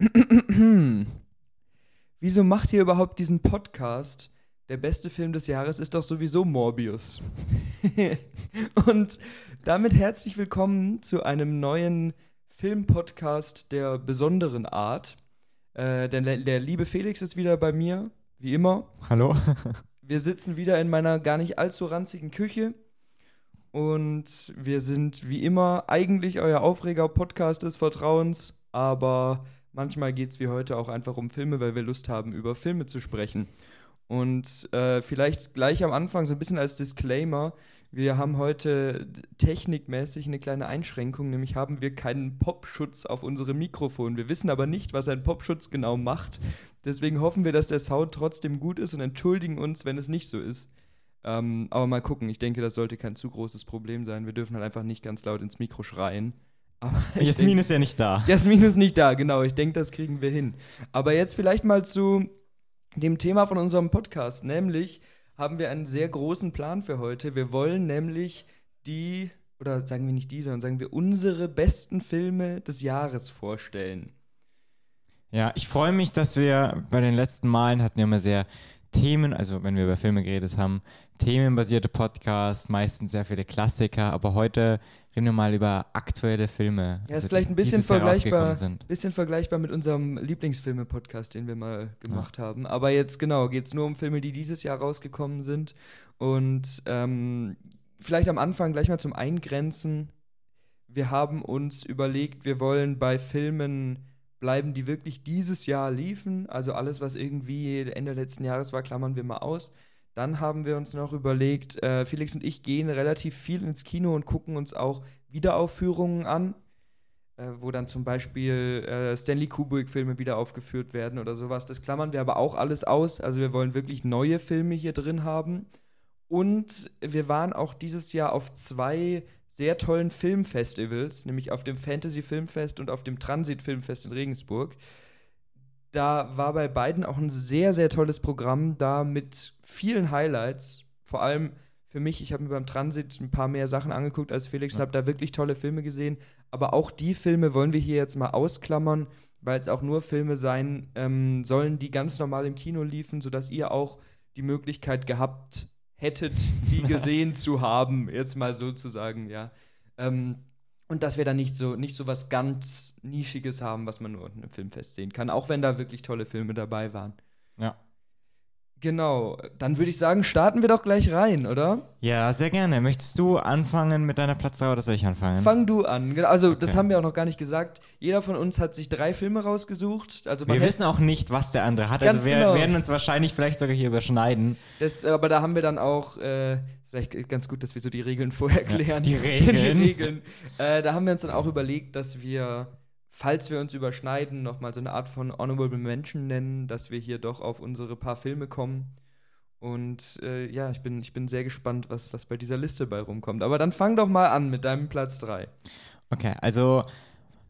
Wieso macht ihr überhaupt diesen Podcast? Der beste Film des Jahres ist doch sowieso Morbius. Und damit herzlich willkommen zu einem neuen Filmpodcast der besonderen Art. Äh, denn der, der liebe Felix ist wieder bei mir, wie immer. Hallo. Wir sitzen wieder in meiner gar nicht allzu ranzigen Küche. Und wir sind wie immer eigentlich euer Aufreger-Podcast des Vertrauens, aber manchmal geht es wie heute auch einfach um Filme, weil wir Lust haben, über Filme zu sprechen. Und äh, vielleicht gleich am Anfang so ein bisschen als Disclaimer. Wir haben heute technikmäßig eine kleine Einschränkung, nämlich haben wir keinen Popschutz auf unserem Mikrofon. Wir wissen aber nicht, was ein Popschutz genau macht. Deswegen hoffen wir, dass der Sound trotzdem gut ist und entschuldigen uns, wenn es nicht so ist. Ähm, aber mal gucken, ich denke, das sollte kein zu großes Problem sein. Wir dürfen halt einfach nicht ganz laut ins Mikro schreien. Jasmin denk, ist ja nicht da. Jasmin ist nicht da, genau. Ich denke, das kriegen wir hin. Aber jetzt vielleicht mal zu dem Thema von unserem Podcast. Nämlich haben wir einen sehr großen Plan für heute. Wir wollen nämlich die, oder sagen wir nicht die, sondern sagen wir unsere besten Filme des Jahres vorstellen. Ja, ich freue mich, dass wir bei den letzten Malen hatten wir immer sehr Themen, also wenn wir über Filme geredet haben, themenbasierte Podcasts, meistens sehr viele Klassiker, aber heute reden wir mal über aktuelle Filme. Ja, also ist vielleicht ein bisschen vergleichbar, bisschen vergleichbar mit unserem Lieblingsfilme-Podcast, den wir mal gemacht ja. haben. Aber jetzt genau, geht es nur um Filme, die dieses Jahr rausgekommen sind. Und ähm, vielleicht am Anfang gleich mal zum Eingrenzen. Wir haben uns überlegt, wir wollen bei Filmen bleiben, die wirklich dieses Jahr liefen. Also alles, was irgendwie Ende letzten Jahres war, klammern wir mal aus. Dann haben wir uns noch überlegt, äh, Felix und ich gehen relativ viel ins Kino und gucken uns auch Wiederaufführungen an, äh, wo dann zum Beispiel äh, Stanley Kubrick-Filme wieder aufgeführt werden oder sowas. Das klammern wir aber auch alles aus. Also wir wollen wirklich neue Filme hier drin haben. Und wir waren auch dieses Jahr auf zwei sehr tollen Filmfestivals, nämlich auf dem Fantasy Filmfest und auf dem Transit Filmfest in Regensburg. Da war bei beiden auch ein sehr, sehr tolles Programm da mit vielen Highlights. Vor allem für mich, ich habe mir beim Transit ein paar mehr Sachen angeguckt als Felix und habe da wirklich tolle Filme gesehen. Aber auch die Filme wollen wir hier jetzt mal ausklammern, weil es auch nur Filme sein ähm, sollen, die ganz normal im Kino liefen, sodass ihr auch die Möglichkeit gehabt hättet, die gesehen zu haben, jetzt mal sozusagen, ja. Ähm, und dass wir da nicht so, nicht so was ganz Nischiges haben, was man nur in einem Filmfest sehen kann, auch wenn da wirklich tolle Filme dabei waren. Ja. Genau, dann würde ich sagen, starten wir doch gleich rein, oder? Ja, sehr gerne. Möchtest du anfangen mit deiner Platz 3 oder soll ich anfangen? Fang du an. Also, okay. das haben wir auch noch gar nicht gesagt. Jeder von uns hat sich drei Filme rausgesucht. Also wir wissen auch nicht, was der andere hat. also, wir genau. werden uns wahrscheinlich vielleicht sogar hier überschneiden. Das, aber da haben wir dann auch. Äh, vielleicht ganz gut, dass wir so die Regeln vorher klären. Ja, die Regeln. die Regeln. Äh, da haben wir uns dann auch überlegt, dass wir falls wir uns überschneiden, nochmal so eine Art von Honorable Mention nennen, dass wir hier doch auf unsere paar Filme kommen. Und äh, ja, ich bin, ich bin sehr gespannt, was, was bei dieser Liste bei rumkommt. Aber dann fang doch mal an mit deinem Platz 3. Okay, also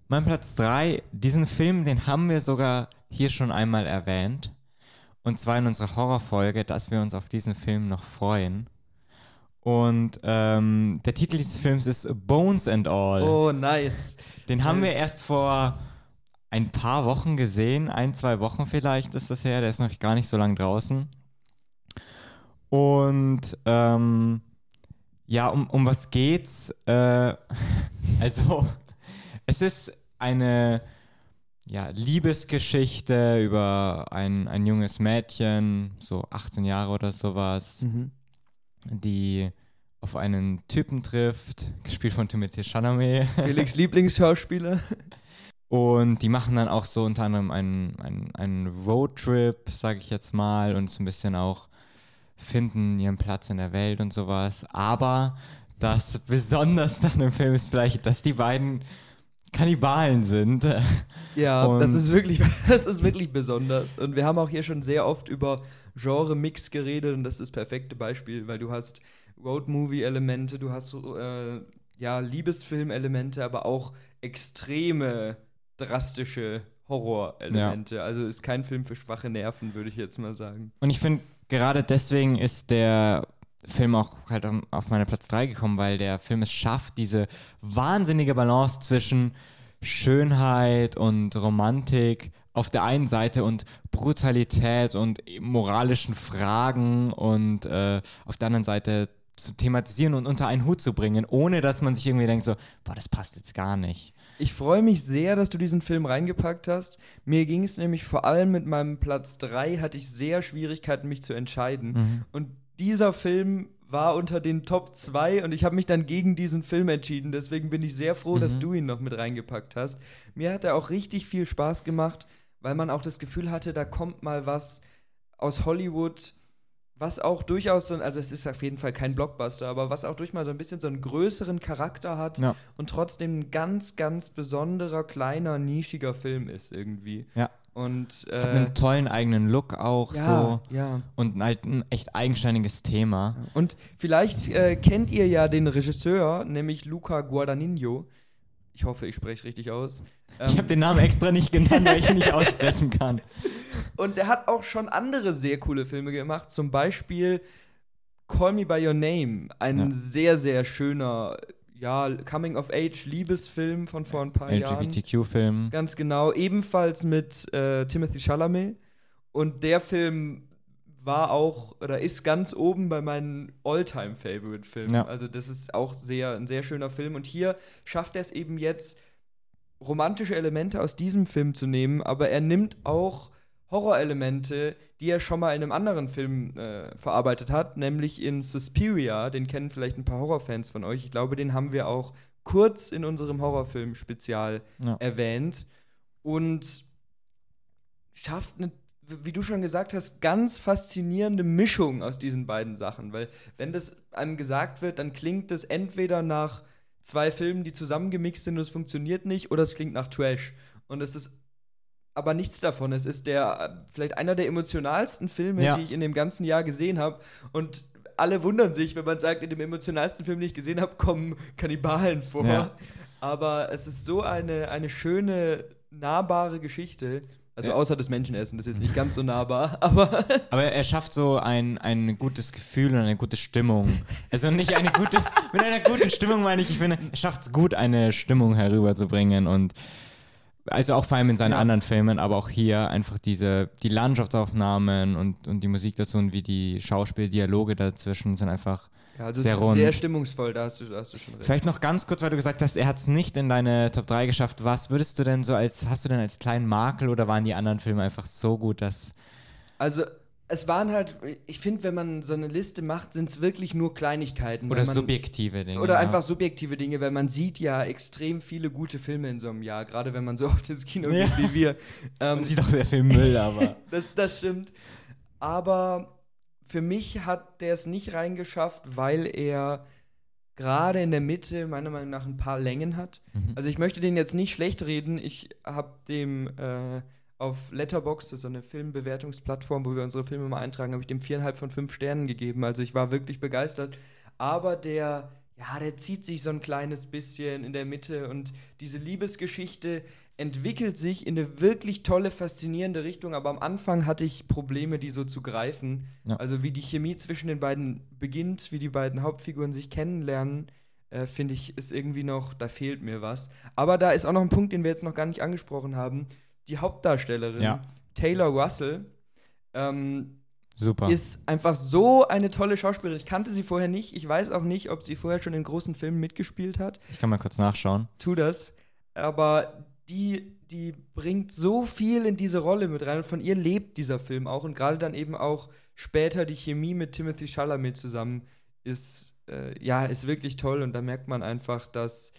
mein Platz 3, diesen Film, den haben wir sogar hier schon einmal erwähnt. Und zwar in unserer Horrorfolge, dass wir uns auf diesen Film noch freuen. Und ähm, der Titel dieses Films ist Bones and All. Oh, nice. Den haben wir erst vor ein paar Wochen gesehen, ein, zwei Wochen vielleicht ist das her, der ist noch gar nicht so lange draußen. Und ähm, ja, um, um was geht's? Äh, also, es ist eine ja, Liebesgeschichte über ein, ein junges Mädchen, so 18 Jahre oder sowas. Mhm die auf einen Typen trifft, gespielt von Timothy Chalamet. Felix Lieblingsschauspieler. Und die machen dann auch so unter anderem einen, einen, einen Roadtrip, sage ich jetzt mal, und so ein bisschen auch finden ihren Platz in der Welt und sowas. Aber das Besonders an dem Film ist vielleicht, dass die beiden Kannibalen sind. Ja, und das ist, wirklich, das ist wirklich besonders. Und wir haben auch hier schon sehr oft über Genre-Mix geredet und das ist das perfekte Beispiel, weil du hast Road-Movie-Elemente, du hast äh, ja, Liebesfilm-Elemente, aber auch extreme, drastische Horror-Elemente. Ja. Also ist kein Film für schwache Nerven, würde ich jetzt mal sagen. Und ich finde, gerade deswegen ist der Film auch halt auf meiner Platz 3 gekommen, weil der Film es schafft, diese wahnsinnige Balance zwischen Schönheit und Romantik auf der einen Seite und Brutalität und moralischen Fragen und äh, auf der anderen Seite zu thematisieren und unter einen Hut zu bringen, ohne dass man sich irgendwie denkt so, boah, das passt jetzt gar nicht. Ich freue mich sehr, dass du diesen Film reingepackt hast. Mir ging es nämlich vor allem mit meinem Platz 3, hatte ich sehr Schwierigkeiten, mich zu entscheiden. Mhm. Und dieser Film war unter den Top 2 und ich habe mich dann gegen diesen Film entschieden. Deswegen bin ich sehr froh, mhm. dass du ihn noch mit reingepackt hast. Mir hat er auch richtig viel Spaß gemacht, weil man auch das Gefühl hatte, da kommt mal was aus Hollywood, was auch durchaus so, also es ist auf jeden Fall kein Blockbuster, aber was auch durch mal so ein bisschen so einen größeren Charakter hat ja. und trotzdem ein ganz, ganz besonderer, kleiner, nischiger Film ist irgendwie. Ja. Und, äh, Hat einen tollen eigenen Look auch ja, so. Ja. Und halt ein echt eigenständiges Thema. Und vielleicht äh, kennt ihr ja den Regisseur, nämlich Luca Guadagnino. Ich hoffe, ich spreche es richtig aus. Ähm, ich habe den Namen extra nicht genannt, weil ich ihn nicht aussprechen kann. Und der hat auch schon andere sehr coole Filme gemacht. Zum Beispiel Call Me By Your Name. Ein ja. sehr, sehr schöner ja, Coming-of-Age-Liebesfilm von vor ein paar Jahren. LGBTQ-Film. Ganz genau. Ebenfalls mit äh, Timothy Chalamet. Und der Film war auch oder ist ganz oben bei meinen All-Time-Favorite-Filmen. Ja. Also, das ist auch sehr, ein sehr schöner Film. Und hier schafft er es eben jetzt, romantische Elemente aus diesem Film zu nehmen, aber er nimmt auch Horrorelemente, die er schon mal in einem anderen Film äh, verarbeitet hat, nämlich in Suspiria. Den kennen vielleicht ein paar Horrorfans von euch. Ich glaube, den haben wir auch kurz in unserem Horrorfilm-Spezial ja. erwähnt. Und schafft eine, wie du schon gesagt hast, ganz faszinierende Mischung aus diesen beiden Sachen. Weil, wenn das einem gesagt wird, dann klingt das entweder nach zwei Filmen, die zusammengemixt sind und es funktioniert nicht, oder es klingt nach Trash. Und es ist aber nichts davon. Es ist der vielleicht einer der emotionalsten Filme, ja. die ich in dem ganzen Jahr gesehen habe. Und alle wundern sich, wenn man sagt, in dem emotionalsten Film, den ich gesehen habe, kommen Kannibalen vor. Ja. Aber es ist so eine, eine schöne, nahbare Geschichte. Also ja. außer das Menschenessen, das ist jetzt nicht ganz so nahbar, aber. Aber er schafft so ein, ein gutes Gefühl und eine gute Stimmung. Also nicht eine gute. mit einer guten Stimmung meine ich, ich finde, er schafft es gut, eine Stimmung herüberzubringen und also auch vor allem in seinen ja. anderen Filmen, aber auch hier einfach diese, die Landschaftsaufnahmen und, und die Musik dazu und wie die Schauspieldialoge dazwischen sind einfach ja, also sehr rund. Sehr stimmungsvoll, da hast, du, da hast du schon recht. Vielleicht noch ganz kurz, weil du gesagt hast, er hat es nicht in deine Top 3 geschafft. Was würdest du denn so als, hast du denn als kleinen Makel oder waren die anderen Filme einfach so gut, dass. Also es waren halt, ich finde, wenn man so eine Liste macht, sind es wirklich nur Kleinigkeiten. Oder man, subjektive Dinge. Oder ja. einfach subjektive Dinge, weil man sieht ja extrem viele gute Filme in so einem Jahr, gerade wenn man so oft ins Kino ja. geht wie wir. Ähm, man sieht auch sehr viel Müll, aber. das, das stimmt. Aber für mich hat der es nicht reingeschafft, weil er gerade in der Mitte meiner Meinung nach ein paar Längen hat. Mhm. Also ich möchte den jetzt nicht schlecht reden. Ich habe dem äh, auf Letterboxd, das ist so eine Filmbewertungsplattform, wo wir unsere Filme mal eintragen, habe ich dem viereinhalb von fünf Sternen gegeben. Also ich war wirklich begeistert. Aber der, ja, der zieht sich so ein kleines bisschen in der Mitte und diese Liebesgeschichte entwickelt sich in eine wirklich tolle, faszinierende Richtung. Aber am Anfang hatte ich Probleme, die so zu greifen. Ja. Also wie die Chemie zwischen den beiden beginnt, wie die beiden Hauptfiguren sich kennenlernen. Äh, finde ich, ist irgendwie noch, da fehlt mir was. Aber da ist auch noch ein Punkt, den wir jetzt noch gar nicht angesprochen haben die Hauptdarstellerin, ja. Taylor Russell, ähm, Super. ist einfach so eine tolle Schauspielerin. Ich kannte sie vorher nicht. Ich weiß auch nicht, ob sie vorher schon in großen Filmen mitgespielt hat. Ich kann mal kurz nachschauen. Tu das. Aber die, die bringt so viel in diese Rolle mit rein und von ihr lebt dieser Film auch. Und gerade dann eben auch später die Chemie mit Timothy Chalamet zusammen ist, äh, ja, ist wirklich toll. Und da merkt man einfach, dass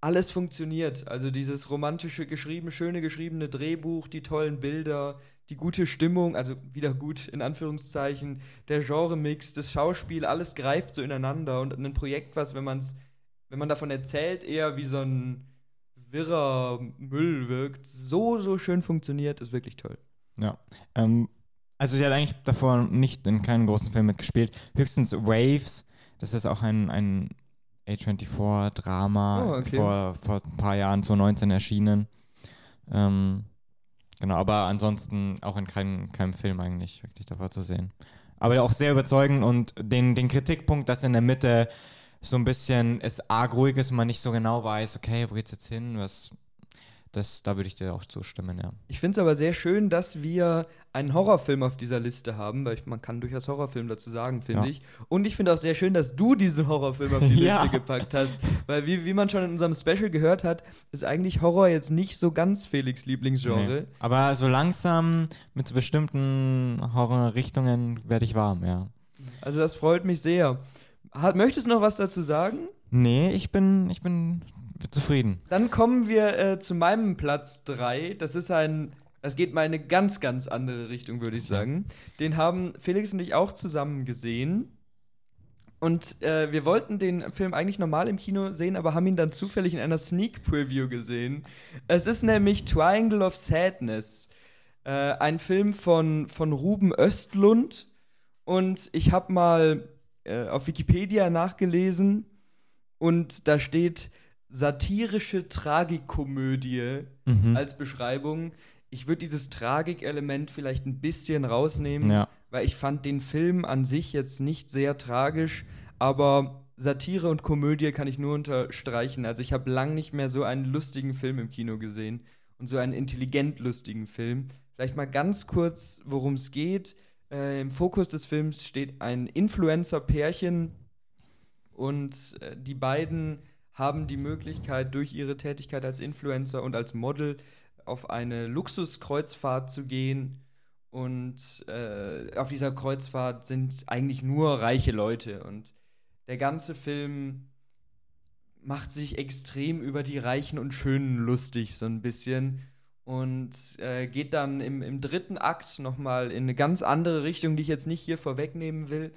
alles funktioniert. Also dieses romantische, geschrieben, schöne geschriebene Drehbuch, die tollen Bilder, die gute Stimmung, also wieder gut in Anführungszeichen, der Genremix, das Schauspiel, alles greift so ineinander und ein Projekt, was, wenn man's, wenn man davon erzählt, eher wie so ein wirrer Müll wirkt, so, so schön funktioniert, ist wirklich toll. Ja. Ähm, also sie hat eigentlich davor nicht in keinen großen Film mitgespielt, höchstens Waves. Das ist auch ein, ein A24-Drama oh, okay. vor, vor ein paar Jahren, 2019 erschienen. Ähm, genau, aber ansonsten auch in keinem, keinem Film eigentlich wirklich davor zu sehen. Aber auch sehr überzeugend und den, den Kritikpunkt, dass in der Mitte so ein bisschen es arg ruhig ist und man nicht so genau weiß, okay, wo geht's jetzt hin, was das, da würde ich dir auch zustimmen, ja. Ich finde es aber sehr schön, dass wir einen Horrorfilm auf dieser Liste haben, weil ich, man kann durchaus Horrorfilm dazu sagen, finde ja. ich. Und ich finde auch sehr schön, dass du diesen Horrorfilm auf die Liste ja. gepackt hast. Weil, wie, wie man schon in unserem Special gehört hat, ist eigentlich Horror jetzt nicht so ganz Felix Lieblingsgenre. Nee. Aber so langsam mit bestimmten Horrorrichtungen werde ich warm, ja. Also das freut mich sehr. Hat, möchtest du noch was dazu sagen? Nee, ich bin, ich bin zufrieden. Dann kommen wir äh, zu meinem Platz 3. Das ist ein, das geht mal in eine ganz, ganz andere Richtung, würde ich sagen. Den haben Felix und ich auch zusammen gesehen. Und äh, wir wollten den Film eigentlich normal im Kino sehen, aber haben ihn dann zufällig in einer Sneak Preview gesehen. Es ist nämlich Triangle of Sadness. Äh, ein Film von, von Ruben Östlund. Und ich habe mal äh, auf Wikipedia nachgelesen und da steht, satirische Tragikomödie mhm. als Beschreibung. Ich würde dieses Tragikelement vielleicht ein bisschen rausnehmen, ja. weil ich fand den Film an sich jetzt nicht sehr tragisch, aber Satire und Komödie kann ich nur unterstreichen. Also ich habe lang nicht mehr so einen lustigen Film im Kino gesehen und so einen intelligent lustigen Film. Vielleicht mal ganz kurz, worum es geht. Äh, Im Fokus des Films steht ein Influencer-Pärchen und äh, die beiden haben die Möglichkeit, durch ihre Tätigkeit als Influencer und als Model auf eine Luxuskreuzfahrt zu gehen. Und äh, auf dieser Kreuzfahrt sind eigentlich nur reiche Leute. Und der ganze Film macht sich extrem über die Reichen und Schönen lustig, so ein bisschen. Und äh, geht dann im, im dritten Akt nochmal in eine ganz andere Richtung, die ich jetzt nicht hier vorwegnehmen will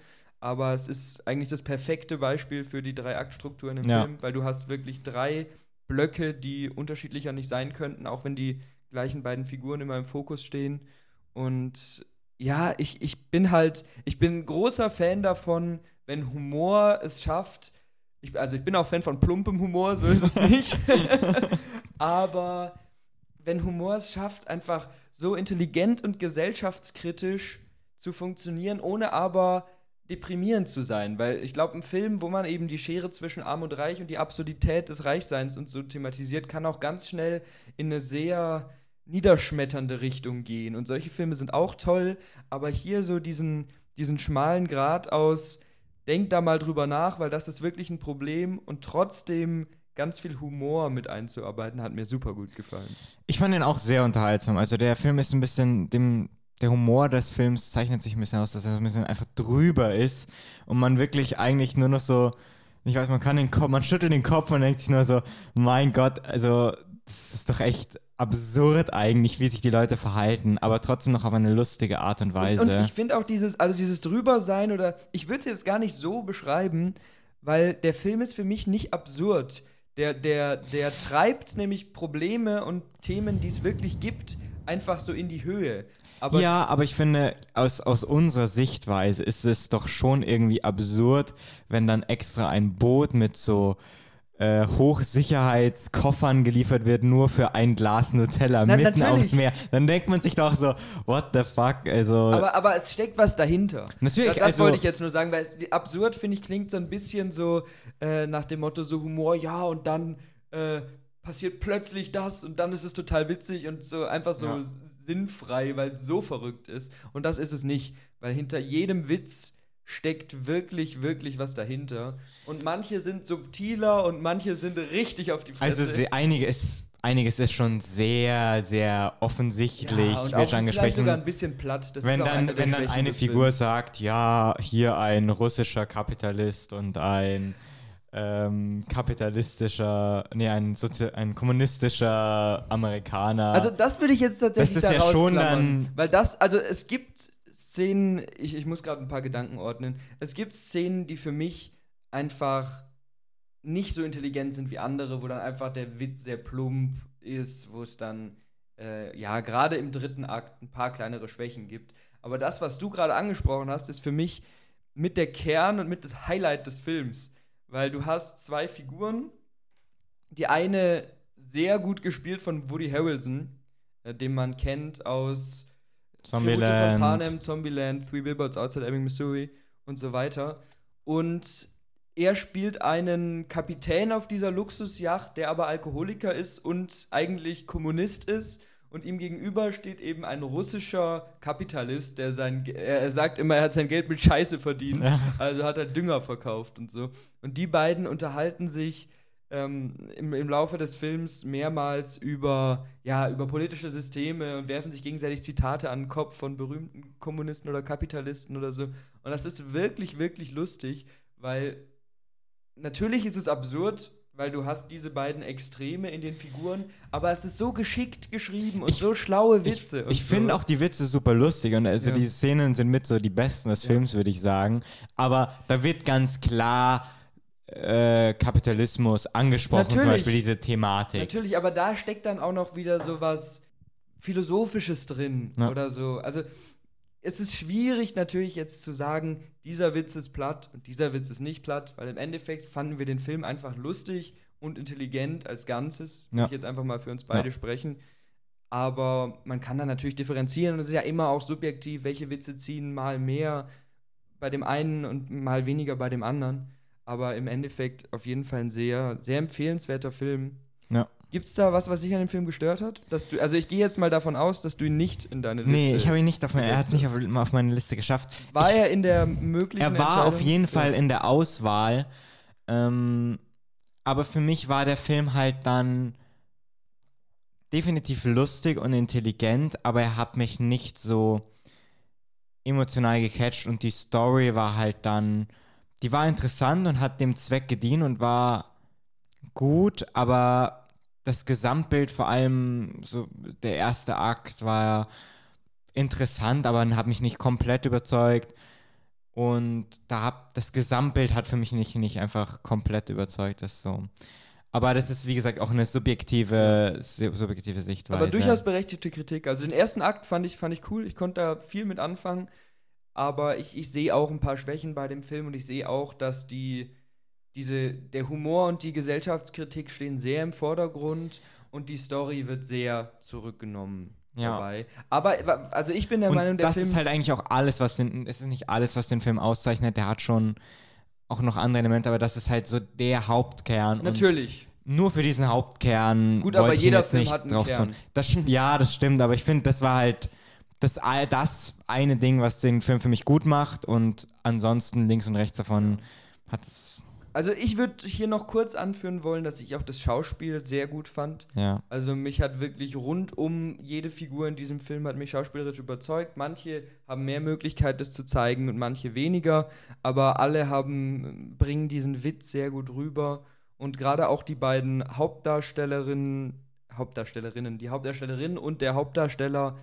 aber es ist eigentlich das perfekte Beispiel für die Drei-Akt-Strukturen im ja. Film, weil du hast wirklich drei Blöcke, die unterschiedlicher nicht sein könnten, auch wenn die gleichen beiden Figuren immer im Fokus stehen. Und ja, ich, ich bin halt, ich bin großer Fan davon, wenn Humor es schafft. Ich, also ich bin auch Fan von plumpem Humor, so ist es nicht. aber wenn Humor es schafft, einfach so intelligent und gesellschaftskritisch zu funktionieren, ohne aber deprimierend zu sein, weil ich glaube, ein Film, wo man eben die Schere zwischen Arm und Reich und die Absurdität des Reichseins und so thematisiert, kann auch ganz schnell in eine sehr niederschmetternde Richtung gehen. Und solche Filme sind auch toll, aber hier so diesen, diesen schmalen Grad aus, denk da mal drüber nach, weil das ist wirklich ein Problem und trotzdem ganz viel Humor mit einzuarbeiten, hat mir super gut gefallen. Ich fand ihn auch sehr unterhaltsam. Also der Film ist ein bisschen dem der Humor des Films zeichnet sich ein bisschen aus, dass er so ein bisschen einfach drüber ist und man wirklich eigentlich nur noch so, ich weiß, man kann den Kopf, man schüttelt den Kopf und denkt sich nur so, mein Gott, also das ist doch echt absurd eigentlich, wie sich die Leute verhalten, aber trotzdem noch auf eine lustige Art und Weise. Und, und ich finde auch dieses, also dieses Drübersein oder ich würde es jetzt gar nicht so beschreiben, weil der Film ist für mich nicht absurd. Der, der, der treibt nämlich Probleme und Themen, die es wirklich gibt, einfach so in die Höhe. Aber ja, aber ich finde, aus, aus unserer Sichtweise ist es doch schon irgendwie absurd, wenn dann extra ein Boot mit so äh, Hochsicherheitskoffern geliefert wird, nur für ein Glas Nutella Na, mitten natürlich. aufs Meer. Dann denkt man sich doch so, what the fuck? Also aber, aber es steckt was dahinter. Natürlich. Das, das also, wollte ich jetzt nur sagen, weil es, absurd, finde ich, klingt so ein bisschen so äh, nach dem Motto so Humor, ja, und dann äh, passiert plötzlich das und dann ist es total witzig und so einfach so ja sinnfrei, weil es so verrückt ist. Und das ist es nicht, weil hinter jedem Witz steckt wirklich, wirklich was dahinter. Und manche sind subtiler und manche sind richtig auf die Fresse. Also einige ist, einiges ist schon sehr, sehr offensichtlich, ja, und wird schon angesprochen. sogar ein bisschen platt. Das wenn dann, wenn dann eine Figur Films. sagt, ja, hier ein russischer Kapitalist und ein ähm, kapitalistischer, nee, ein, Sozi ein kommunistischer Amerikaner. Also das würde ich jetzt tatsächlich das ist da ja schon dann Weil das, also es gibt Szenen, ich, ich muss gerade ein paar Gedanken ordnen, es gibt Szenen, die für mich einfach nicht so intelligent sind wie andere, wo dann einfach der Witz sehr plump ist, wo es dann, äh, ja, gerade im dritten Akt ein paar kleinere Schwächen gibt. Aber das, was du gerade angesprochen hast, ist für mich mit der Kern und mit das Highlight des Films weil du hast zwei Figuren. Die eine sehr gut gespielt von Woody Harrelson, äh, den man kennt aus Zombieland, von Panem, Zombieland, Three Billboards Outside Ebbing, Missouri und so weiter. Und er spielt einen Kapitän auf dieser Luxusjacht, der aber Alkoholiker ist und eigentlich Kommunist ist. Und ihm gegenüber steht eben ein russischer Kapitalist, der sein, er sagt immer, er hat sein Geld mit Scheiße verdient. Also hat er Dünger verkauft und so. Und die beiden unterhalten sich ähm, im, im Laufe des Films mehrmals über, ja, über politische Systeme und werfen sich gegenseitig Zitate an den Kopf von berühmten Kommunisten oder Kapitalisten oder so. Und das ist wirklich, wirklich lustig, weil natürlich ist es absurd, weil du hast diese beiden Extreme in den Figuren, aber es ist so geschickt geschrieben und ich, so schlaue Witze. Ich, ich so. finde auch die Witze super lustig und also ja. die Szenen sind mit so die besten des ja. Films, würde ich sagen. Aber da wird ganz klar äh, Kapitalismus angesprochen, Natürlich. zum Beispiel diese Thematik. Natürlich, aber da steckt dann auch noch wieder so was Philosophisches drin ja. oder so. Also es ist schwierig natürlich jetzt zu sagen, dieser Witz ist platt und dieser Witz ist nicht platt, weil im Endeffekt fanden wir den Film einfach lustig und intelligent als Ganzes. Ja. Ich jetzt einfach mal für uns beide ja. sprechen. Aber man kann da natürlich differenzieren und es ist ja immer auch subjektiv, welche Witze ziehen mal mehr bei dem einen und mal weniger bei dem anderen. Aber im Endeffekt auf jeden Fall ein sehr, sehr empfehlenswerter Film. Ja. Gibt es da was, was dich an dem Film gestört hat? Dass du, also ich gehe jetzt mal davon aus, dass du ihn nicht in deine Liste. Nee, ich habe ihn nicht auf meine, er hat nicht auf, auf, meine Liste geschafft. War ich, er in der möglichen Er war auf jeden Fall in der Auswahl. Ähm, aber für mich war der Film halt dann definitiv lustig und intelligent, aber er hat mich nicht so emotional gecatcht und die Story war halt dann, die war interessant und hat dem Zweck gedient und war gut, aber das Gesamtbild, vor allem so der erste Akt war interessant, aber hat mich nicht komplett überzeugt. Und da hab, das Gesamtbild hat für mich nicht, nicht einfach komplett überzeugt. Das so. Aber das ist, wie gesagt, auch eine subjektive, subjektive Sichtweise. Aber durchaus berechtigte Kritik. Also den ersten Akt fand ich, fand ich cool. Ich konnte da viel mit anfangen. Aber ich, ich sehe auch ein paar Schwächen bei dem Film und ich sehe auch, dass die diese, der Humor und die Gesellschaftskritik stehen sehr im Vordergrund und die Story wird sehr zurückgenommen. Ja. Dabei. Aber also ich bin der und Meinung, der das Film ist halt eigentlich auch alles, was den, es ist nicht alles, was den Film auszeichnet. Der hat schon auch noch andere Elemente, aber das ist halt so der Hauptkern. Natürlich. nur für diesen Hauptkern. Gut, aber jeder Film hat einen drauf Kern. Tun. Das, ja, das stimmt, aber ich finde, das war halt das, das eine Ding, was den Film für mich gut macht und ansonsten links und rechts davon hat es also ich würde hier noch kurz anführen wollen, dass ich auch das Schauspiel sehr gut fand. Ja. Also mich hat wirklich rund um jede Figur in diesem Film hat mich schauspielerisch überzeugt. Manche haben mehr Möglichkeit, das zu zeigen und manche weniger, aber alle haben bringen diesen Witz sehr gut rüber und gerade auch die beiden Hauptdarstellerinnen, Hauptdarstellerinnen, die Hauptdarstellerin und der Hauptdarsteller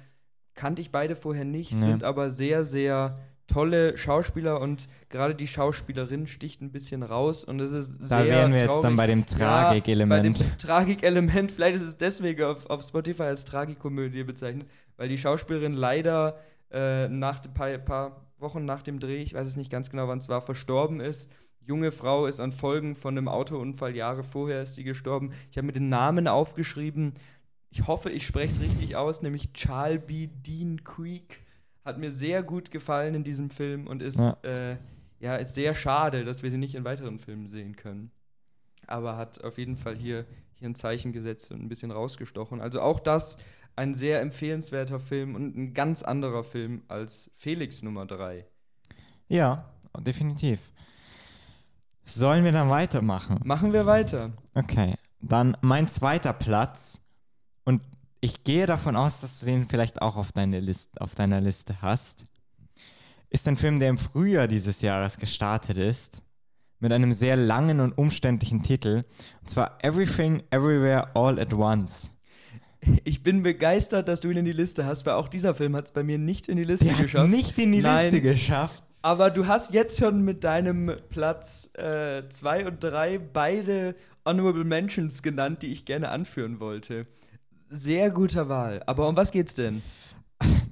kannte ich beide vorher nicht, nee. sind aber sehr sehr tolle Schauspieler und gerade die Schauspielerin sticht ein bisschen raus und es ist da sehr. Da wären wir traurig. jetzt dann bei dem Tragikelement. Ja, bei dem Tragikelement, vielleicht ist es deswegen auf, auf Spotify als Tragikomödie bezeichnet, weil die Schauspielerin leider äh, nach ein paar, paar Wochen nach dem Dreh, ich weiß es nicht ganz genau, wann es war, verstorben ist. Junge Frau ist an Folgen von einem Autounfall, Jahre vorher ist sie gestorben. Ich habe mir den Namen aufgeschrieben. Ich hoffe, ich spreche es richtig aus, nämlich Charlby Dean Creek hat mir sehr gut gefallen in diesem Film und ist, ja. Äh, ja, ist sehr schade, dass wir sie nicht in weiteren Filmen sehen können. Aber hat auf jeden Fall hier, hier ein Zeichen gesetzt und ein bisschen rausgestochen. Also auch das ein sehr empfehlenswerter Film und ein ganz anderer Film als Felix Nummer 3. Ja, definitiv. Sollen wir dann weitermachen? Machen wir weiter. Okay, dann mein zweiter Platz. Und ich gehe davon aus, dass du den vielleicht auch auf, deine List, auf deiner Liste hast. Ist ein Film, der im Frühjahr dieses Jahres gestartet ist, mit einem sehr langen und umständlichen Titel, und zwar Everything, Everywhere, All at Once. Ich bin begeistert, dass du ihn in die Liste hast, weil auch dieser Film hat es bei mir nicht in die Liste der geschafft. nicht in die Nein. Liste geschafft. Aber du hast jetzt schon mit deinem Platz 2 äh, und 3 beide Honorable Mentions genannt, die ich gerne anführen wollte. Sehr guter Wahl. Aber um was geht's denn?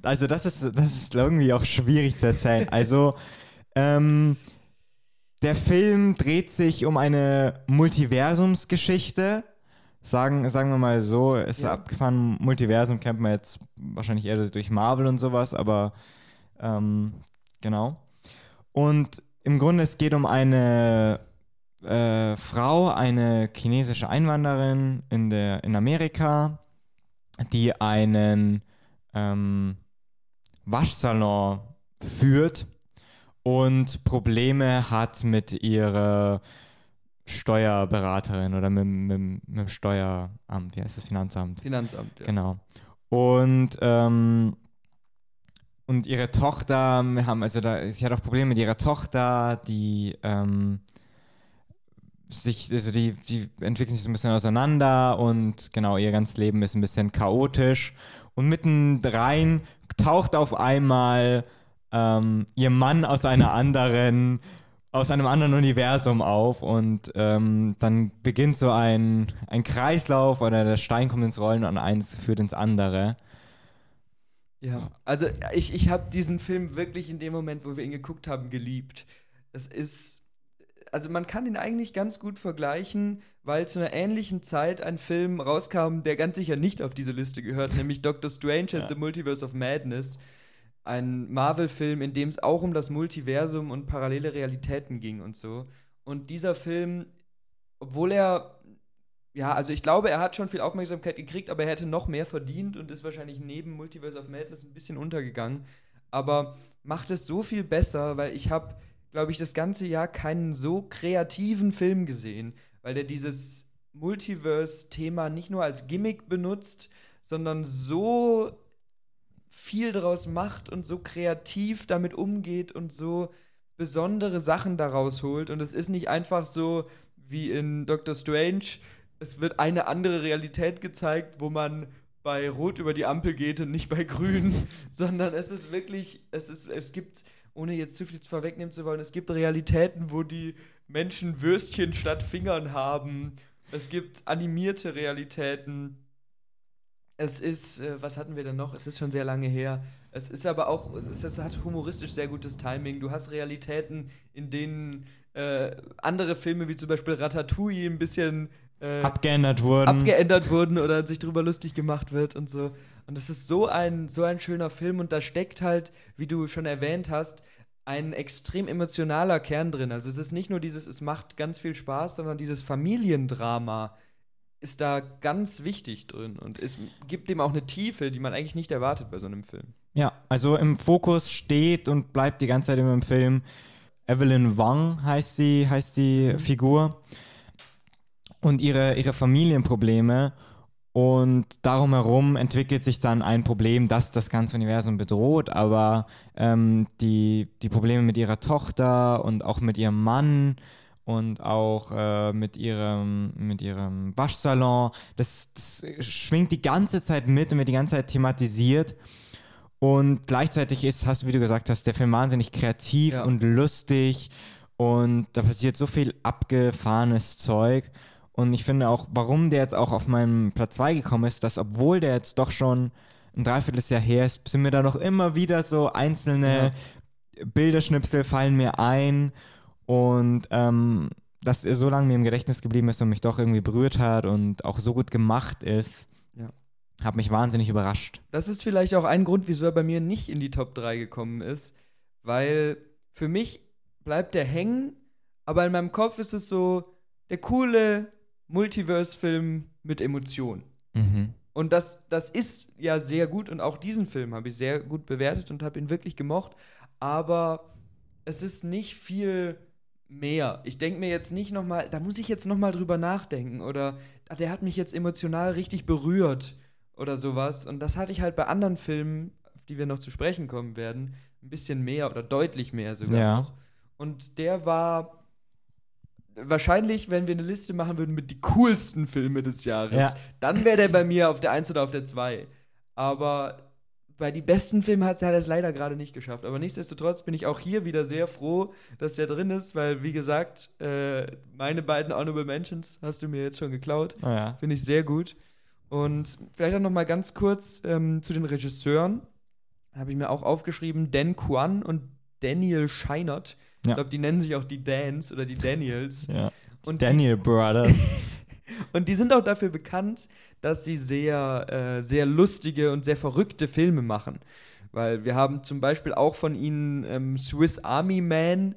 Also, das ist, das ist irgendwie auch schwierig zu erzählen. Also, ähm, der Film dreht sich um eine Multiversumsgeschichte. Sagen, sagen wir mal so, ist ja. abgefahren. Multiversum kennt man jetzt wahrscheinlich eher durch Marvel und sowas, aber ähm, genau. Und im Grunde, es geht um eine äh, Frau, eine chinesische Einwanderin in, der, in Amerika, die einen ähm, Waschsalon führt und Probleme hat mit ihrer Steuerberaterin oder mit, mit, mit dem Steueramt, wie heißt das, Finanzamt? Finanzamt, ja. Genau. Und, ähm, und ihre Tochter haben, also da, sie hat auch Probleme mit ihrer Tochter, die ähm, sich, also die, die entwickeln sich so ein bisschen auseinander und genau, ihr ganzes Leben ist ein bisschen chaotisch. Und mittendrin taucht auf einmal ähm, ihr Mann aus einer anderen, aus einem anderen Universum auf und ähm, dann beginnt so ein, ein Kreislauf oder der Stein kommt ins Rollen und eins führt ins andere. Ja, also ich, ich habe diesen Film wirklich in dem Moment, wo wir ihn geguckt haben, geliebt. Es ist, also man kann ihn eigentlich ganz gut vergleichen, weil zu einer ähnlichen Zeit ein Film rauskam, der ganz sicher nicht auf diese Liste gehört, nämlich Doctor Strange ja. and the Multiverse of Madness ein Marvel-Film, in dem es auch um das Multiversum und parallele Realitäten ging und so. Und dieser Film, obwohl er, ja, also ich glaube, er hat schon viel Aufmerksamkeit gekriegt, aber er hätte noch mehr verdient und ist wahrscheinlich neben Multiverse of Madness ein bisschen untergegangen. Aber macht es so viel besser, weil ich habe, glaube ich, das ganze Jahr keinen so kreativen Film gesehen, weil der dieses Multiverse-Thema nicht nur als Gimmick benutzt, sondern so viel daraus macht und so kreativ damit umgeht und so besondere Sachen daraus holt. Und es ist nicht einfach so wie in Doctor Strange, es wird eine andere Realität gezeigt, wo man bei Rot über die Ampel geht und nicht bei Grün, sondern es ist wirklich, es ist, es gibt, ohne jetzt zu viel vorwegnehmen zu wollen, es gibt Realitäten, wo die Menschen Würstchen statt Fingern haben. Es gibt animierte Realitäten es ist, äh, was hatten wir denn noch? Es ist schon sehr lange her. Es ist aber auch, es, es hat humoristisch sehr gutes Timing. Du hast Realitäten, in denen äh, andere Filme wie zum Beispiel Ratatouille ein bisschen äh, abgeändert wurden. Abgeändert wurden oder sich darüber lustig gemacht wird und so. Und es ist so ein, so ein schöner Film und da steckt halt, wie du schon erwähnt hast, ein extrem emotionaler Kern drin. Also es ist nicht nur dieses, es macht ganz viel Spaß, sondern dieses Familiendrama ist da ganz wichtig drin und es gibt dem auch eine Tiefe, die man eigentlich nicht erwartet bei so einem Film. Ja, also im Fokus steht und bleibt die ganze Zeit immer im Film Evelyn Wang heißt sie, heißt die mhm. Figur und ihre, ihre Familienprobleme und darum herum entwickelt sich dann ein Problem, das das ganze Universum bedroht, aber ähm, die, die Probleme mit ihrer Tochter und auch mit ihrem Mann und auch äh, mit, ihrem, mit ihrem Waschsalon. Das, das, schwingt die ganze Zeit mit und wird die ganze Zeit thematisiert. Und gleichzeitig ist, hast du, wie du gesagt hast, der Film wahnsinnig kreativ ja. und lustig und da passiert so viel abgefahrenes Zeug. Und ich finde auch, warum der jetzt auch auf meinem Platz 2 gekommen ist, dass obwohl der jetzt doch schon ein Dreivierteljahr her ist, sind mir da noch immer wieder so einzelne ja. Bilderschnipsel fallen mir ein und ähm, dass er so lange mir im Gedächtnis geblieben ist und mich doch irgendwie berührt hat und auch so gut gemacht ist, ja. hat mich wahnsinnig überrascht. Das ist vielleicht auch ein Grund, wieso er bei mir nicht in die Top 3 gekommen ist, weil für mich bleibt er hängen, aber in meinem Kopf ist es so der coole Multiverse-Film mit Emotionen. Mhm. Und das, das ist ja sehr gut und auch diesen Film habe ich sehr gut bewertet und habe ihn wirklich gemocht, aber es ist nicht viel mehr. Ich denke mir jetzt nicht nochmal, da muss ich jetzt nochmal drüber nachdenken oder der hat mich jetzt emotional richtig berührt oder sowas. Und das hatte ich halt bei anderen Filmen, auf die wir noch zu sprechen kommen werden, ein bisschen mehr oder deutlich mehr sogar ja. noch. Und der war wahrscheinlich, wenn wir eine Liste machen würden mit die coolsten Filme des Jahres, ja. dann wäre der bei mir auf der 1 oder auf der 2. Aber bei die besten Filmen hat er es leider gerade nicht geschafft. Aber nichtsdestotrotz bin ich auch hier wieder sehr froh, dass der drin ist, weil, wie gesagt, äh, meine beiden Honorable Mentions hast du mir jetzt schon geklaut. Oh ja. Finde ich sehr gut. Und vielleicht auch noch mal ganz kurz ähm, zu den Regisseuren. Habe ich mir auch aufgeschrieben: Dan Kwan und Daniel Scheinert. Ja. Ich glaube, die nennen sich auch die Dans oder die Daniels. Ja. Und Daniel die, Brothers. und die sind auch dafür bekannt, dass sie sehr, äh, sehr lustige und sehr verrückte Filme machen. Weil wir haben zum Beispiel auch von ihnen ähm, Swiss Army Man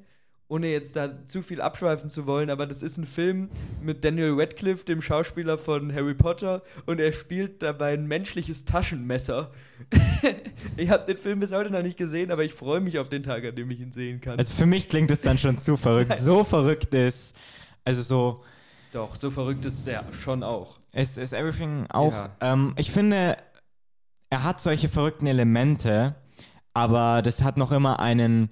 ohne jetzt da zu viel abschweifen zu wollen, aber das ist ein Film mit Daniel Radcliffe, dem Schauspieler von Harry Potter, und er spielt dabei ein menschliches Taschenmesser. ich habe den Film bis heute noch nicht gesehen, aber ich freue mich auf den Tag, an dem ich ihn sehen kann. Also für mich klingt es dann schon zu verrückt. So verrückt ist, also so. Doch, so verrückt ist er schon auch. Ist, ist Everything auch. Ja. Ähm, ich finde, er hat solche verrückten Elemente, aber das hat noch immer einen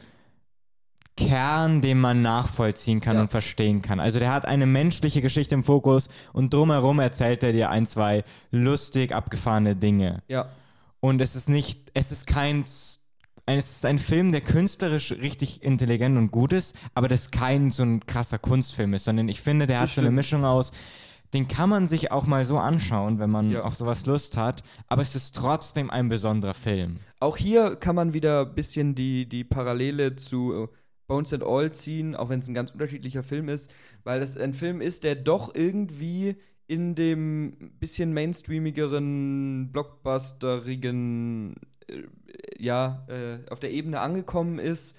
Kern, den man nachvollziehen kann ja. und verstehen kann. Also der hat eine menschliche Geschichte im Fokus und drumherum erzählt er dir ein, zwei lustig abgefahrene Dinge. Ja. Und es ist nicht, es ist kein, es ist ein Film, der künstlerisch richtig intelligent und gut ist, aber das kein so ein krasser Kunstfilm ist, sondern ich finde, der hat so eine Mischung aus, den kann man sich auch mal so anschauen, wenn man ja. auf sowas Lust hat, aber es ist trotzdem ein besonderer Film. Auch hier kann man wieder ein bisschen die, die Parallele zu Bones and All ziehen, auch wenn es ein ganz unterschiedlicher Film ist, weil es ein Film ist, der doch irgendwie in dem bisschen mainstreamigeren, blockbusterigen, äh, ja, äh, auf der Ebene angekommen ist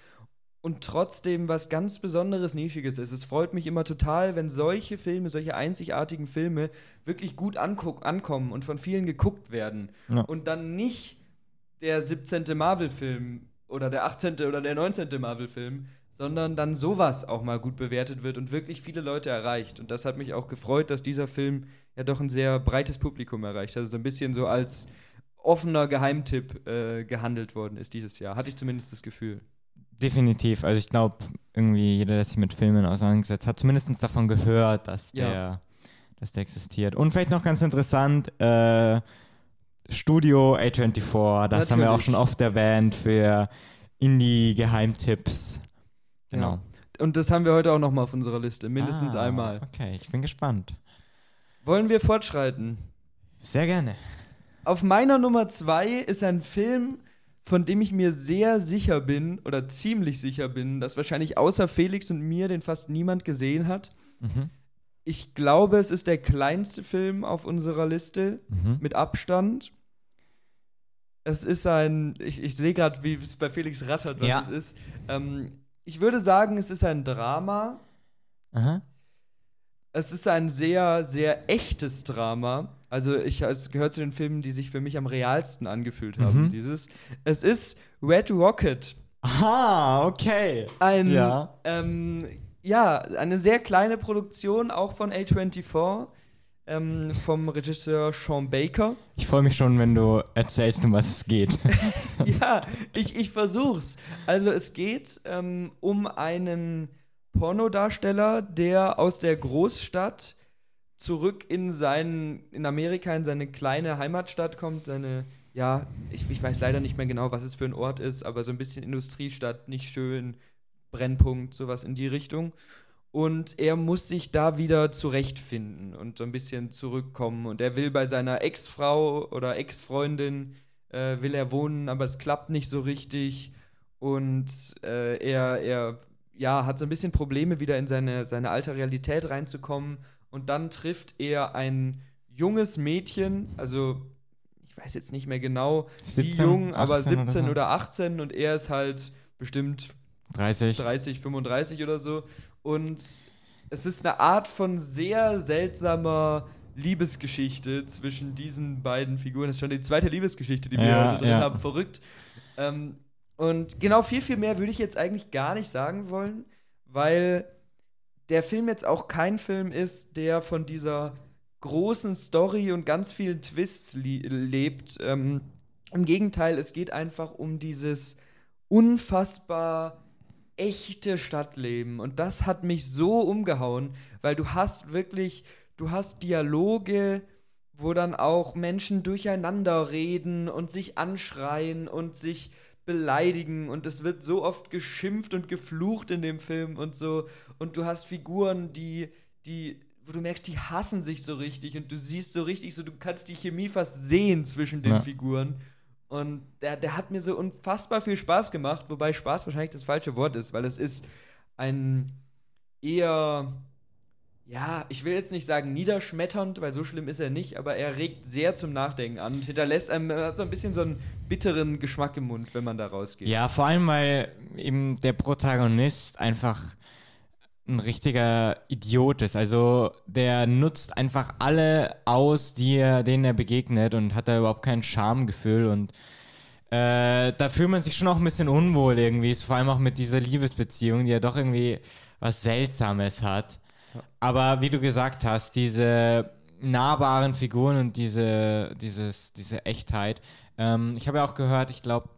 und trotzdem was ganz Besonderes, Nischiges ist. Es freut mich immer total, wenn solche Filme, solche einzigartigen Filme wirklich gut ankommen und von vielen geguckt werden. Ja. Und dann nicht der 17. Marvel-Film oder der 18. oder der 19. Marvel-Film, sondern dann sowas auch mal gut bewertet wird und wirklich viele Leute erreicht. Und das hat mich auch gefreut, dass dieser Film ja doch ein sehr breites Publikum erreicht. Also so ein bisschen so als offener Geheimtipp äh, gehandelt worden ist dieses Jahr. Hatte ich zumindest das Gefühl. Definitiv. Also ich glaube, irgendwie jeder, der sich mit Filmen auseinandergesetzt hat, zumindest davon gehört, dass ja. der, dass der existiert. Und vielleicht noch ganz interessant, äh, Studio A24, das Natürlich. haben wir auch schon oft erwähnt für Indie-Geheimtipps. Genau. Ja. Und das haben wir heute auch noch mal auf unserer Liste, mindestens ah, einmal. Okay, ich bin gespannt. Wollen wir fortschreiten? Sehr gerne. Auf meiner Nummer zwei ist ein Film, von dem ich mir sehr sicher bin oder ziemlich sicher bin, dass wahrscheinlich außer Felix und mir den fast niemand gesehen hat. Mhm. Ich glaube, es ist der kleinste Film auf unserer Liste mhm. mit Abstand. Es ist ein, ich, ich sehe gerade, wie es bei Felix rattert, was ja. es ist. Ähm, ich würde sagen, es ist ein Drama. Aha. Es ist ein sehr, sehr echtes Drama. Also, ich, es gehört zu den Filmen, die sich für mich am realsten angefühlt haben. Mhm. Dieses. Es ist Red Rocket. Ah, okay. Ein, ja. Ähm, ja, eine sehr kleine Produktion, auch von A24 ähm, vom Regisseur Sean Baker. Ich freue mich schon, wenn du erzählst, um was es geht. ja, ich, ich versuch's. Also es geht ähm, um einen Pornodarsteller, der aus der Großstadt zurück in seinen, in Amerika, in seine kleine Heimatstadt kommt, seine, ja, ich, ich weiß leider nicht mehr genau, was es für ein Ort ist, aber so ein bisschen Industriestadt, nicht schön, Brennpunkt, sowas in die Richtung und er muss sich da wieder zurechtfinden und so ein bisschen zurückkommen. Und er will bei seiner Ex-Frau oder Ex-Freundin äh, will er wohnen, aber es klappt nicht so richtig. Und äh, er, er ja, hat so ein bisschen Probleme, wieder in seine, seine alte Realität reinzukommen. Und dann trifft er ein junges Mädchen, also ich weiß jetzt nicht mehr genau, 17, wie jung, aber 17 oder, oder 18 und er ist halt bestimmt 30. 30, 35 oder so. Und es ist eine Art von sehr seltsamer Liebesgeschichte zwischen diesen beiden Figuren. Das ist schon die zweite Liebesgeschichte, die wir ja, heute drin ja. haben. Verrückt. Ähm, und genau viel, viel mehr würde ich jetzt eigentlich gar nicht sagen wollen, weil der Film jetzt auch kein Film ist, der von dieser großen Story und ganz vielen Twists lebt. Ähm, Im Gegenteil, es geht einfach um dieses unfassbar echte Stadtleben. Und das hat mich so umgehauen, weil du hast wirklich, du hast Dialoge, wo dann auch Menschen durcheinander reden und sich anschreien und sich beleidigen und es wird so oft geschimpft und geflucht in dem Film und so und du hast Figuren, die die wo du merkst, die hassen sich so richtig und du siehst so richtig so du kannst die Chemie fast sehen zwischen den ja. Figuren und der, der hat mir so unfassbar viel Spaß gemacht, wobei Spaß wahrscheinlich das falsche Wort ist, weil es ist ein eher ja, ich will jetzt nicht sagen niederschmetternd, weil so schlimm ist er nicht, aber er regt sehr zum Nachdenken an und hinterlässt einem hat so ein bisschen so einen bitteren Geschmack im Mund, wenn man da rausgeht. Ja, vor allem, weil eben der Protagonist einfach ein richtiger Idiot ist. Also der nutzt einfach alle aus, die er, denen er begegnet und hat da überhaupt kein Schamgefühl und äh, da fühlt man sich schon auch ein bisschen unwohl irgendwie, vor allem auch mit dieser Liebesbeziehung, die ja doch irgendwie was Seltsames hat. Aber wie du gesagt hast, diese nahbaren Figuren und diese, dieses, diese Echtheit. Ähm, ich habe ja auch gehört, ich glaube,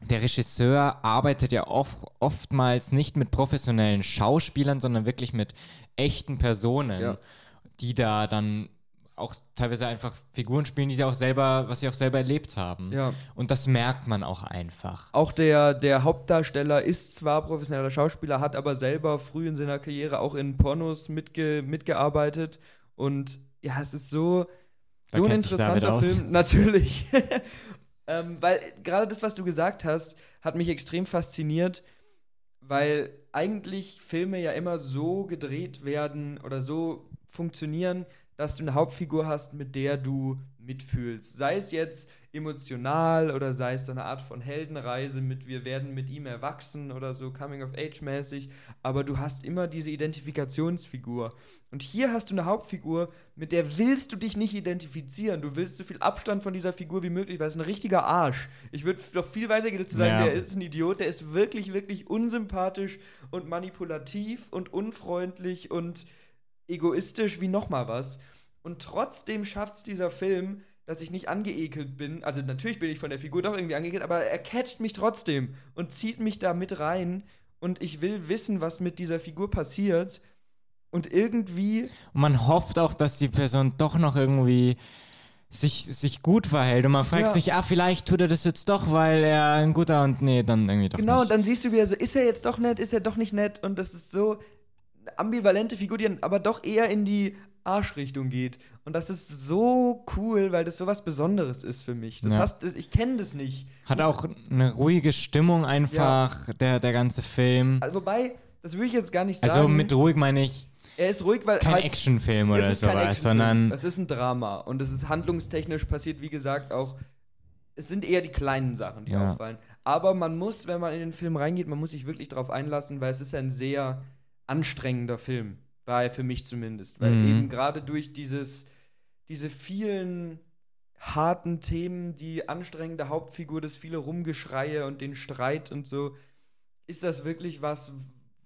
der Regisseur arbeitet ja oft, oftmals nicht mit professionellen Schauspielern, sondern wirklich mit echten Personen, ja. die da dann auch teilweise einfach Figuren spielen, die sie auch selber, was sie auch selber erlebt haben. Ja. Und das merkt man auch einfach. Auch der, der Hauptdarsteller ist zwar professioneller Schauspieler, hat aber selber früh in seiner Karriere auch in Pornos mitge mitgearbeitet. Und ja, es ist so, so ein interessanter Film. Natürlich. ähm, weil gerade das, was du gesagt hast, hat mich extrem fasziniert, weil eigentlich Filme ja immer so gedreht werden oder so funktionieren, dass du eine Hauptfigur hast, mit der du mitfühlst. Sei es jetzt emotional oder sei es so eine Art von Heldenreise mit wir werden mit ihm erwachsen oder so Coming of Age mäßig, aber du hast immer diese Identifikationsfigur. Und hier hast du eine Hauptfigur, mit der willst du dich nicht identifizieren. Du willst so viel Abstand von dieser Figur wie möglich, weil es ein richtiger Arsch. Ich würde noch viel weiter gehen zu sagen, ja. der ist ein Idiot, der ist wirklich wirklich unsympathisch und manipulativ und unfreundlich und egoistisch wie nochmal was. Und trotzdem schafft es dieser Film, dass ich nicht angeekelt bin. Also natürlich bin ich von der Figur doch irgendwie angeekelt, aber er catcht mich trotzdem und zieht mich da mit rein. Und ich will wissen, was mit dieser Figur passiert. Und irgendwie. Und man hofft auch, dass die Person doch noch irgendwie sich, sich gut verhält. Und man fragt ja. sich, ah, vielleicht tut er das jetzt doch, weil er ein guter und nee, dann irgendwie doch genau, nicht. Genau, und dann siehst du wieder so, ist er jetzt doch nett, ist er doch nicht nett? Und das ist so, ambivalente Figur, die aber doch eher in die Arschrichtung geht. Und das ist so cool, weil das so was Besonderes ist für mich. Das ja. hast, ich kenne das nicht. Hat auch eine ruhige Stimmung einfach, ja. der, der ganze Film. Also, wobei, das will ich jetzt gar nicht also sagen. Also mit ruhig meine ich. Er ist ruhig, weil. Kein halt, Actionfilm oder sowas, sondern. Es ist ein Drama. Und es ist handlungstechnisch passiert, wie gesagt, auch. Es sind eher die kleinen Sachen, die ja. auffallen. Aber man muss, wenn man in den Film reingeht, man muss sich wirklich darauf einlassen, weil es ist ein sehr anstrengender Film. War er für mich zumindest. Weil mhm. eben gerade durch dieses, diese vielen harten Themen, die anstrengende Hauptfigur, das viele Rumgeschreie und den Streit und so, ist das wirklich was,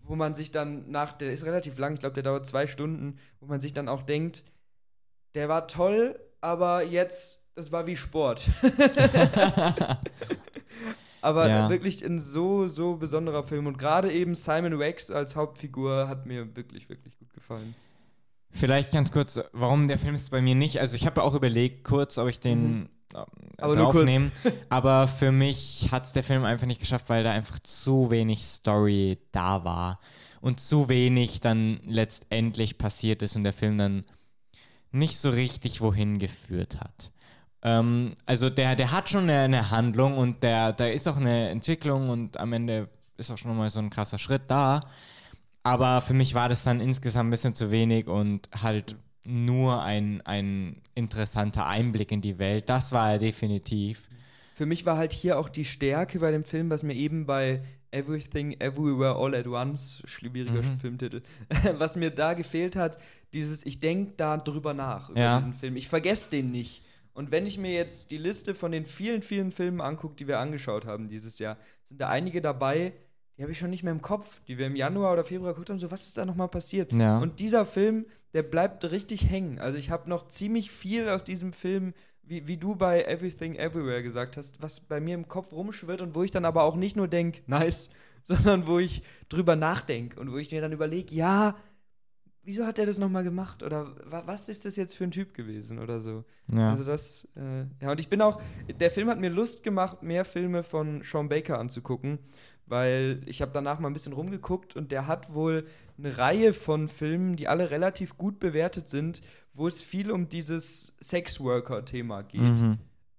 wo man sich dann nach, der ist relativ lang, ich glaube, der dauert zwei Stunden, wo man sich dann auch denkt, der war toll, aber jetzt, das war wie Sport. Aber ja. wirklich ein so, so besonderer Film. Und gerade eben Simon Wax als Hauptfigur hat mir wirklich, wirklich gut gefallen. Vielleicht ganz kurz, warum der Film ist bei mir nicht. Also ich habe auch überlegt, kurz, ob ich den mhm. Äh, aber draufnehmen. Aber für mich hat es der Film einfach nicht geschafft, weil da einfach zu wenig Story da war. Und zu wenig dann letztendlich passiert ist und der Film dann nicht so richtig wohin geführt hat. Ähm, also der, der hat schon eine, eine, Handlung und der, da ist auch eine Entwicklung und am Ende ist auch schon mal so ein krasser Schritt da. Aber für mich war das dann insgesamt ein bisschen zu wenig und halt nur ein, ein interessanter Einblick in die Welt. Das war er definitiv. Für mich war halt hier auch die Stärke bei dem Film, was mir eben bei Everything Everywhere All at Once, schwieriger mhm. Filmtitel, was mir da gefehlt hat, dieses, ich denke da drüber nach über ja. diesen Film. Ich vergesse den nicht. Und wenn ich mir jetzt die Liste von den vielen, vielen Filmen angucke, die wir angeschaut haben dieses Jahr, sind da einige dabei, die habe ich schon nicht mehr im Kopf, die wir im Januar oder Februar geguckt haben, so was ist da nochmal passiert? Ja. Und dieser Film, der bleibt richtig hängen. Also ich habe noch ziemlich viel aus diesem Film, wie, wie du bei Everything Everywhere gesagt hast, was bei mir im Kopf rumschwirrt und wo ich dann aber auch nicht nur denke, nice, sondern wo ich drüber nachdenke und wo ich mir dann überlege, ja, wieso hat er das nochmal gemacht? Oder was ist das jetzt für ein Typ gewesen oder so? Ja. Also das, äh, ja, und ich bin auch, der Film hat mir Lust gemacht, mehr Filme von Sean Baker anzugucken, weil ich habe danach mal ein bisschen rumgeguckt und der hat wohl eine Reihe von Filmen, die alle relativ gut bewertet sind, wo es viel um dieses Sexworker-Thema geht. Mhm.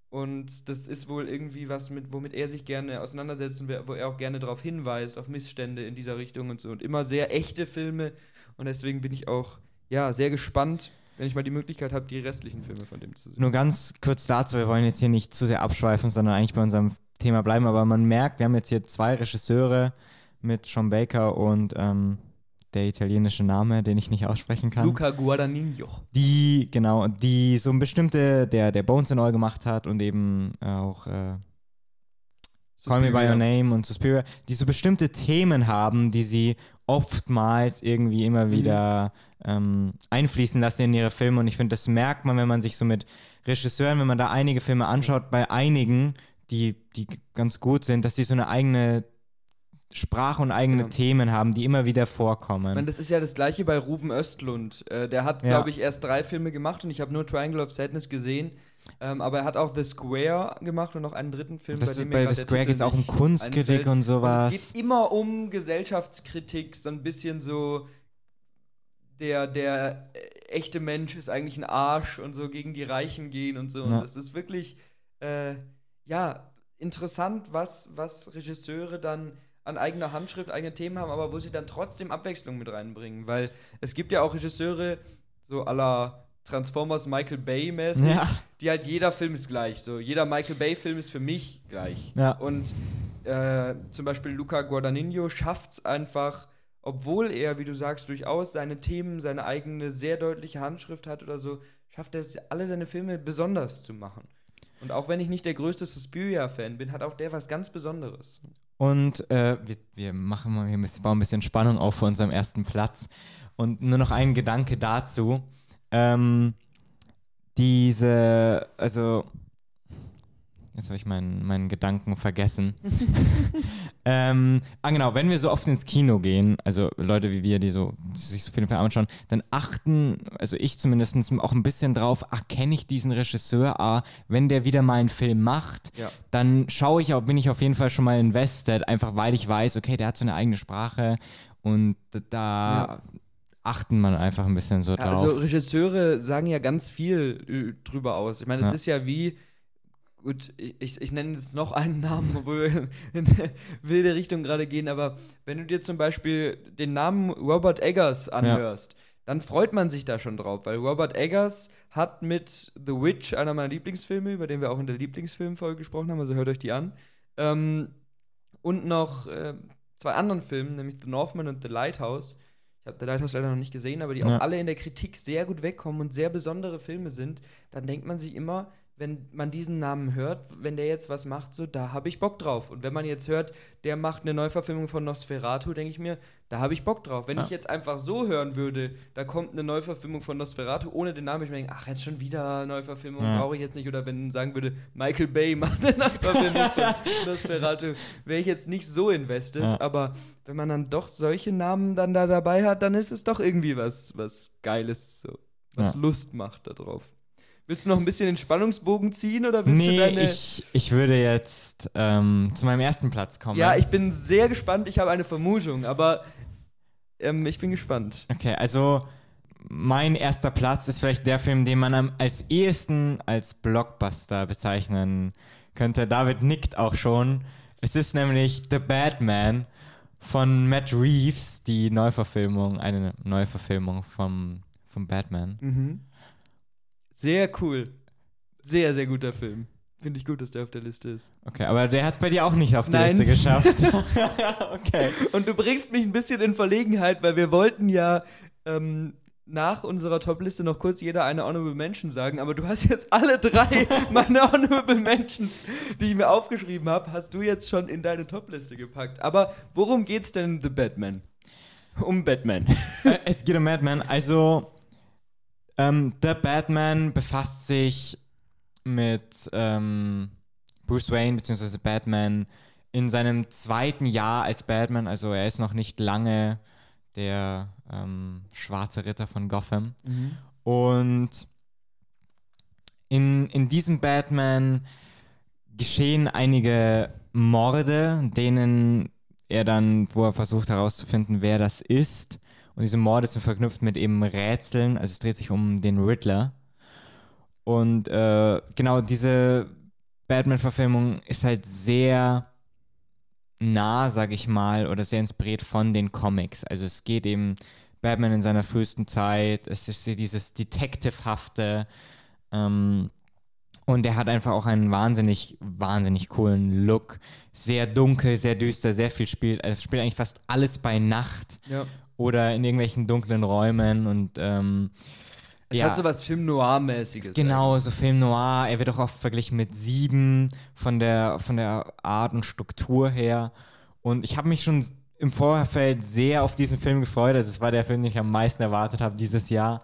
Und das ist wohl irgendwie was, mit, womit er sich gerne auseinandersetzt und wo er auch gerne darauf hinweist, auf Missstände in dieser Richtung und so. Und immer sehr echte Filme, und deswegen bin ich auch ja, sehr gespannt, wenn ich mal die Möglichkeit habe, die restlichen Filme von dem zu sehen. Nur ganz kurz dazu, wir wollen jetzt hier nicht zu sehr abschweifen, sondern eigentlich bei unserem Thema bleiben, aber man merkt, wir haben jetzt hier zwei Regisseure mit Sean Baker und ähm, der italienische Name, den ich nicht aussprechen kann. Luca Guadagnino. Die, genau, die so ein bestimmte, der, der Bones and All gemacht hat und eben auch äh, Call Me By Your Name und Suspiria, die so bestimmte Themen haben, die sie oftmals irgendwie immer mhm. wieder ähm, einfließen lassen in ihre Filme. Und ich finde, das merkt man, wenn man sich so mit Regisseuren, wenn man da einige Filme anschaut, bei einigen, die, die ganz gut sind, dass die so eine eigene Sprache und eigene genau. Themen haben, die immer wieder vorkommen. Meine, das ist ja das gleiche bei Ruben Östlund. Äh, der hat, ja. glaube ich, erst drei Filme gemacht und ich habe nur Triangle of Sadness gesehen. Ähm, aber er hat auch The Square gemacht und noch einen dritten Film, das bei dem Bei The Square geht es auch um Kunstkritik und sowas. Und es geht immer um Gesellschaftskritik, so ein bisschen so der, der äh, echte Mensch ist eigentlich ein Arsch und so gegen die Reichen gehen und so. Ja. Und das ist wirklich, äh, ja, interessant, was, was Regisseure dann an eigener Handschrift eigene Themen haben, aber wo sie dann trotzdem Abwechslung mit reinbringen. Weil es gibt ja auch Regisseure, so aller Transformers Michael Bay mäßig, ja. die halt jeder Film ist gleich. So jeder Michael Bay Film ist für mich gleich. Ja. Und äh, zum Beispiel Luca Guadagnino schafft es einfach, obwohl er, wie du sagst, durchaus seine Themen, seine eigene sehr deutliche Handschrift hat oder so, schafft er es, alle seine Filme besonders zu machen. Und auch wenn ich nicht der größte Suspiria-Fan bin, hat auch der was ganz Besonderes. Und äh, wir, wir, machen mal, wir bauen ein bisschen Spannung auf für unserem ersten Platz. Und nur noch ein Gedanke dazu. Ähm, diese, also Jetzt habe ich meinen, meinen Gedanken vergessen. ähm, ah, genau, wenn wir so oft ins Kino gehen, also Leute wie wir, die so die sich so viele Filme anschauen, dann achten, also ich zumindest auch ein bisschen drauf, ach, kenne ich diesen Regisseur? Ah, wenn der wieder mal einen Film macht, ja. dann schaue ich, bin ich auf jeden Fall schon mal invested, einfach weil ich weiß, okay, der hat so eine eigene Sprache und da. Ja achten man einfach ein bisschen so drauf. Also Regisseure sagen ja ganz viel drüber aus. Ich meine, es ja. ist ja wie, gut, ich, ich nenne jetzt noch einen Namen, obwohl wir in eine wilde Richtung gerade gehen, aber wenn du dir zum Beispiel den Namen Robert Eggers anhörst, ja. dann freut man sich da schon drauf, weil Robert Eggers hat mit The Witch, einer meiner Lieblingsfilme, über den wir auch in der Lieblingsfilmfolge gesprochen haben, also hört euch die an, ähm, und noch äh, zwei anderen Filmen, nämlich The Northman und The Lighthouse. Ich habe The Lighthouse leider noch nicht gesehen, aber die ja. auch alle in der Kritik sehr gut wegkommen und sehr besondere Filme sind. Dann denkt man sich immer, wenn man diesen Namen hört, wenn der jetzt was macht, so, da habe ich Bock drauf. Und wenn man jetzt hört, der macht eine Neuverfilmung von Nosferatu, denke ich mir, da habe ich Bock drauf. Wenn ja. ich jetzt einfach so hören würde, da kommt eine Neuverfilmung von Nosferatu ohne den Namen, ich mir denke, ach, jetzt schon wieder Neuverfilmung, ja. brauche ich jetzt nicht. Oder wenn sagen würde, Michael Bay macht eine Neuverfilmung von Nosferatu, wäre ich jetzt nicht so invested. Ja. Aber wenn man dann doch solche Namen dann da dabei hat, dann ist es doch irgendwie was, was Geiles, so, was Lust macht darauf. Willst du noch ein bisschen den Spannungsbogen ziehen oder willst nee, du deine. Ich, ich würde jetzt ähm, zu meinem ersten Platz kommen. Ja, ich bin sehr gespannt. Ich habe eine Vermutung, aber ähm, ich bin gespannt. Okay, also mein erster Platz ist vielleicht der Film, den man als ehesten als Blockbuster bezeichnen könnte. David nickt auch schon. Es ist nämlich The Batman von Matt Reeves, die Neuverfilmung, eine Neuverfilmung vom, vom Batman. Mhm. Sehr cool. Sehr, sehr guter Film. Finde ich gut, dass der auf der Liste ist. Okay, aber der hat es bei dir auch nicht auf der Liste geschafft. okay. Und du bringst mich ein bisschen in Verlegenheit, weil wir wollten ja ähm, nach unserer Top-Liste noch kurz jeder eine Honorable Mention sagen, aber du hast jetzt alle drei meine Honorable Mentions, die ich mir aufgeschrieben habe, hast du jetzt schon in deine Top-Liste gepackt. Aber worum geht's denn The Batman? Um Batman. Äh, es geht um Batman. Also ähm, The Batman befasst sich mit ähm, Bruce Wayne bzw. Batman in seinem zweiten Jahr als Batman. Also er ist noch nicht lange der ähm, schwarze Ritter von Gotham. Mhm. Und in, in diesem Batman geschehen einige Morde, denen er dann, wo er versucht herauszufinden, wer das ist. Und diese Morde sind verknüpft mit eben Rätseln. Also es dreht sich um den Riddler. Und äh, genau diese Batman-Verfilmung ist halt sehr nah, sag ich mal, oder sehr inspiriert von den Comics. Also es geht eben Batman in seiner frühesten Zeit. Es ist dieses Detective-hafte. Ähm, und er hat einfach auch einen wahnsinnig, wahnsinnig coolen Look. Sehr dunkel, sehr düster, sehr viel spielt. Also es spielt eigentlich fast alles bei Nacht. Ja. Oder in irgendwelchen dunklen Räumen und ähm, es ja. hat so was Film Noir-mäßiges. Genau, so Film Noir. Er wird auch oft verglichen mit Sieben von der, von der Art und Struktur her. Und ich habe mich schon im Vorfeld sehr auf diesen Film gefreut. Also es war der Film, den ich am meisten erwartet habe dieses Jahr.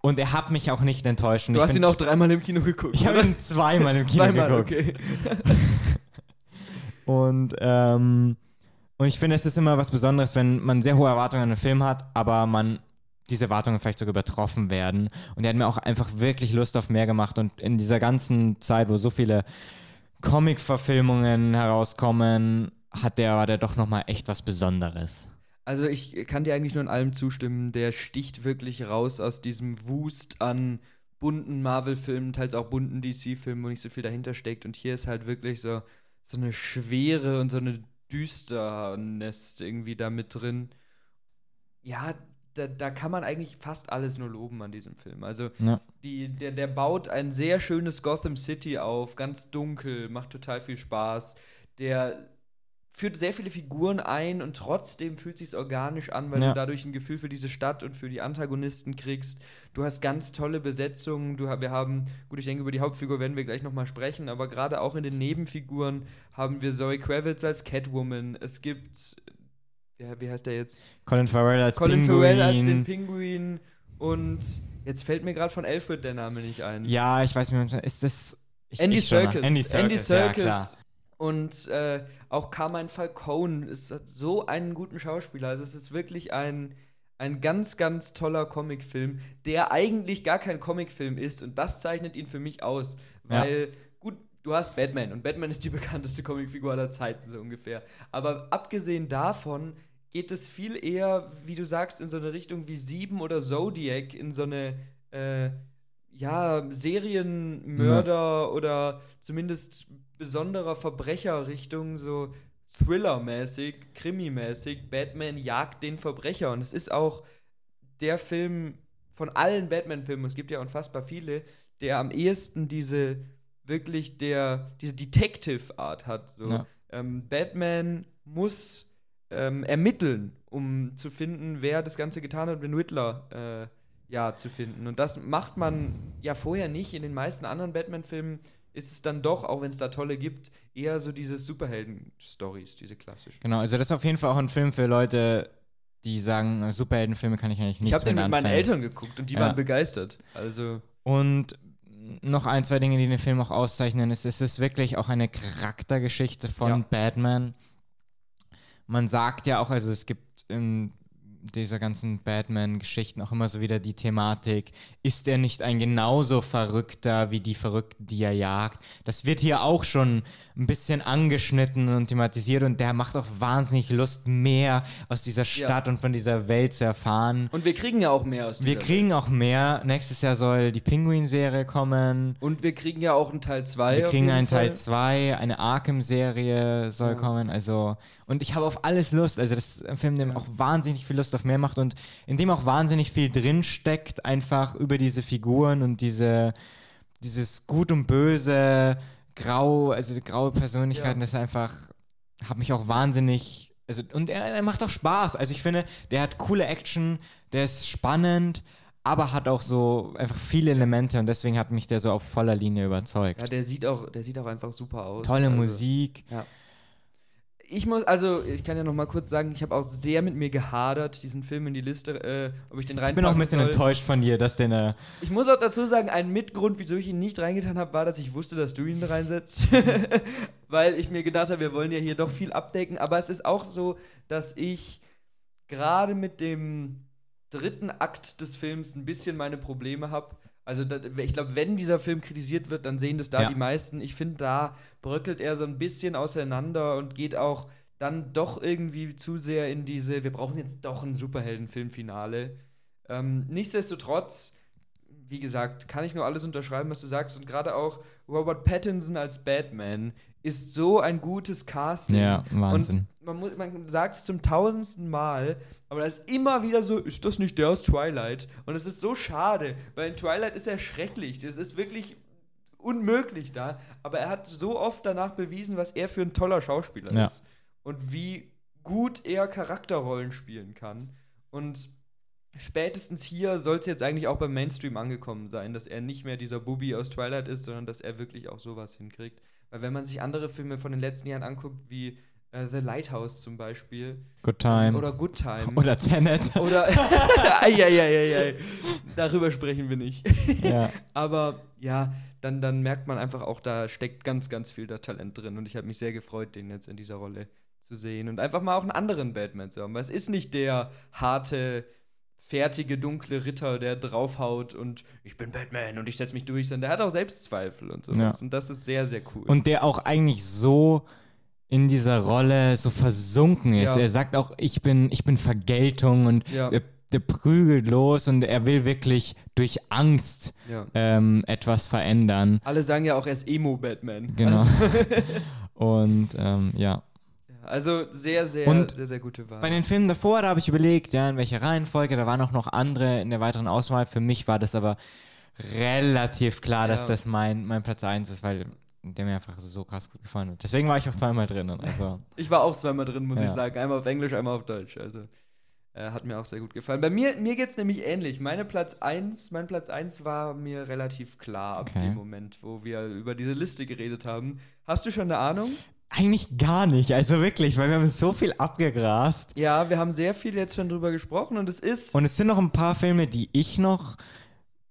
Und er hat mich auch nicht enttäuscht. Und du hast ihn auch dreimal im Kino geguckt. Ich habe ihn zweimal im Kino zweimal, geguckt. Okay. und, ähm, und ich finde, es ist immer was Besonderes, wenn man sehr hohe Erwartungen an einen Film hat, aber man diese Erwartungen vielleicht sogar übertroffen werden. Und er hat mir auch einfach wirklich Lust auf mehr gemacht. Und in dieser ganzen Zeit, wo so viele Comic-Verfilmungen herauskommen, hat der, war der doch nochmal echt was Besonderes. Also ich kann dir eigentlich nur in allem zustimmen. Der sticht wirklich raus aus diesem Wust an bunten Marvel-Filmen, teils auch bunten DC-Filmen, wo nicht so viel dahinter steckt. Und hier ist halt wirklich so, so eine Schwere und so eine Düsternis irgendwie da mit drin. Ja, da, da, kann man eigentlich fast alles nur loben an diesem Film. Also ja. die, der, der baut ein sehr schönes Gotham City auf, ganz dunkel, macht total viel Spaß. Der führt sehr viele Figuren ein und trotzdem fühlt sich organisch an, weil ja. du dadurch ein Gefühl für diese Stadt und für die Antagonisten kriegst. Du hast ganz tolle Besetzungen. Du, wir haben, gut, ich denke, über die Hauptfigur werden wir gleich nochmal sprechen, aber gerade auch in den Nebenfiguren haben wir Zoe Kravitz als Catwoman. Es gibt wie, wie heißt der jetzt? Colin Farrell als Colin Pinguin. Farrell als den Pinguin und jetzt fällt mir gerade von Alfred der Name nicht ein. Ja, ich weiß nicht, ist das ich, Andy, ich Serkis. Andy Serkis. Andy Serkis. Ja, und äh, auch Carmine Falcone ist so einen guten Schauspieler. Also es ist wirklich ein, ein ganz, ganz toller Comicfilm, der eigentlich gar kein Comicfilm ist. Und das zeichnet ihn für mich aus. Weil, ja. gut, du hast Batman und Batman ist die bekannteste Comicfigur aller Zeiten, so ungefähr. Aber abgesehen davon geht es viel eher, wie du sagst, in so eine Richtung wie Sieben oder Zodiac, in so eine, äh, ja, Serienmörder ja. oder zumindest besonderer Verbrecherrichtung, so Thriller-mäßig, Krimi-mäßig. Batman jagt den Verbrecher. Und es ist auch der Film von allen Batman-Filmen, es gibt ja unfassbar viele, der am ehesten diese wirklich der, diese Detective-Art hat. So. Ja. Ähm, Batman muss ähm, ermitteln, um zu finden, wer das Ganze getan hat, den Riddler äh, ja, zu finden. Und das macht man ja vorher nicht. In den meisten anderen Batman-Filmen ist es dann doch, auch wenn es da tolle gibt, eher so diese Superhelden-Stories, diese klassischen. Genau, also das ist auf jeden Fall auch ein Film für Leute, die sagen, Superheldenfilme kann ich eigentlich nicht Ich habe den mit meinen Eltern geguckt und die ja. waren begeistert. Also und noch ein, zwei Dinge, die den Film auch auszeichnen, ist, es ist wirklich auch eine Charaktergeschichte von ja. Batman. Man sagt ja auch, also es gibt in dieser ganzen Batman-Geschichten auch immer so wieder die Thematik, ist er nicht ein genauso Verrückter wie die Verrückten, die er jagt? Das wird hier auch schon ein bisschen angeschnitten und thematisiert und der macht auch wahnsinnig Lust, mehr aus dieser Stadt ja. und von dieser Welt zu erfahren. Und wir kriegen ja auch mehr aus dieser Wir kriegen Welt. auch mehr. Nächstes Jahr soll die Pinguin-Serie kommen. Und wir kriegen ja auch einen Teil 2. Wir kriegen einen Fall. Teil 2, eine Arkham-Serie soll ja. kommen. Also, und ich habe auf alles Lust. Also, das ist ein Film, der ja. auch wahnsinnig viel Lust auf mehr macht und in dem auch wahnsinnig viel drinsteckt, einfach über diese Figuren und diese, dieses Gut und Böse grau, also graue Persönlichkeiten, ja. das einfach, hat mich auch wahnsinnig, also, und er, er macht auch Spaß. Also ich finde, der hat coole Action, der ist spannend, aber hat auch so einfach viele Elemente und deswegen hat mich der so auf voller Linie überzeugt. Ja, der sieht auch, der sieht auch einfach super aus. Tolle also, Musik. Ja ich muss, also ich kann ja noch mal kurz sagen, ich habe auch sehr mit mir gehadert, diesen Film in die Liste, äh, ob ich den rein. Ich bin auch ein bisschen soll. enttäuscht von dir, dass den. Äh ich muss auch dazu sagen, ein Mitgrund, wieso ich ihn nicht reingetan habe, war, dass ich wusste, dass du ihn reinsetzt. Weil ich mir gedacht habe, wir wollen ja hier doch viel abdecken. Aber es ist auch so, dass ich gerade mit dem dritten Akt des Films ein bisschen meine Probleme habe also da, ich glaube, wenn dieser Film kritisiert wird, dann sehen das da ja. die meisten. Ich finde, da bröckelt er so ein bisschen auseinander und geht auch dann doch irgendwie zu sehr in diese, wir brauchen jetzt doch ein Superheldenfilmfinale. Ähm, nichtsdestotrotz wie gesagt, kann ich nur alles unterschreiben, was du sagst. Und gerade auch Robert Pattinson als Batman ist so ein gutes Casting. Ja, Wahnsinn. Und man, muss, man sagt es zum tausendsten Mal, aber das ist immer wieder so, ist das nicht der aus Twilight? Und es ist so schade, weil in Twilight ist er schrecklich. Das ist wirklich unmöglich da. Aber er hat so oft danach bewiesen, was er für ein toller Schauspieler ja. ist. Und wie gut er Charakterrollen spielen kann. Und spätestens hier soll es jetzt eigentlich auch beim Mainstream angekommen sein, dass er nicht mehr dieser Bubi aus Twilight ist, sondern dass er wirklich auch sowas hinkriegt. Weil wenn man sich andere Filme von den letzten Jahren anguckt, wie äh, The Lighthouse zum Beispiel. Good Time. Oder Good Time. Oder Tenet. Oder. Eieieiei. Darüber sprechen wir nicht. Ja. Aber ja, dann, dann merkt man einfach auch, da steckt ganz, ganz viel da Talent drin. Und ich habe mich sehr gefreut, den jetzt in dieser Rolle zu sehen. Und einfach mal auch einen anderen Batman zu haben. Weil es ist nicht der harte fertige, dunkle Ritter, der draufhaut und ich bin Batman und ich setze mich durch, sondern der hat auch Selbstzweifel und sowas. Ja. Und das ist sehr, sehr cool. Und der auch eigentlich so in dieser Rolle so versunken ist. Ja. Er sagt auch, ich bin, ich bin Vergeltung und ja. der, der, prügelt los und er will wirklich durch Angst ja. ähm, etwas verändern. Alle sagen ja auch, er ist Emo-Batman. Genau. Also und ähm, ja. Also sehr, sehr, und sehr, sehr gute Wahl. Bei den Filmen davor, da habe ich überlegt, ja, in welcher Reihenfolge, da waren auch noch andere in der weiteren Auswahl. Für mich war das aber relativ klar, ja. dass das mein, mein Platz 1 ist, weil der mir einfach so krass gut gefallen hat. Deswegen war ich auch zweimal drin. Also. ich war auch zweimal drin, muss ja. ich sagen. Einmal auf Englisch, einmal auf Deutsch. Also äh, hat mir auch sehr gut gefallen. Bei mir, mir geht es nämlich ähnlich. Meine Platz 1, mein Platz 1 war mir relativ klar ab dem Moment, wo wir über diese Liste geredet haben. Hast du schon eine Ahnung? Eigentlich gar nicht, also wirklich, weil wir haben so viel abgegrast. Ja, wir haben sehr viel jetzt schon drüber gesprochen und es ist. Und es sind noch ein paar Filme, die ich noch,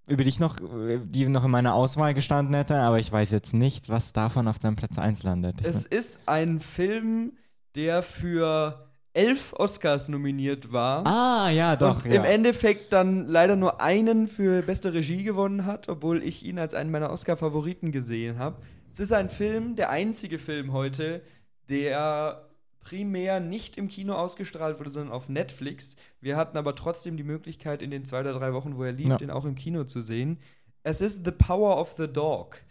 über die ich noch, die noch in meiner Auswahl gestanden hätte, aber ich weiß jetzt nicht, was davon auf deinem Platz 1 landet. es ist ein Film, der für elf Oscars nominiert war. Ah, ja, doch. Und ja. im Endeffekt dann leider nur einen für beste Regie gewonnen hat, obwohl ich ihn als einen meiner Oscar-Favoriten gesehen habe. Es ist ein Film, der einzige Film heute, der primär nicht im Kino ausgestrahlt wurde, sondern auf Netflix. Wir hatten aber trotzdem die Möglichkeit, in den zwei oder drei Wochen, wo er lief, ja. den auch im Kino zu sehen. Es ist The Power of the Dog.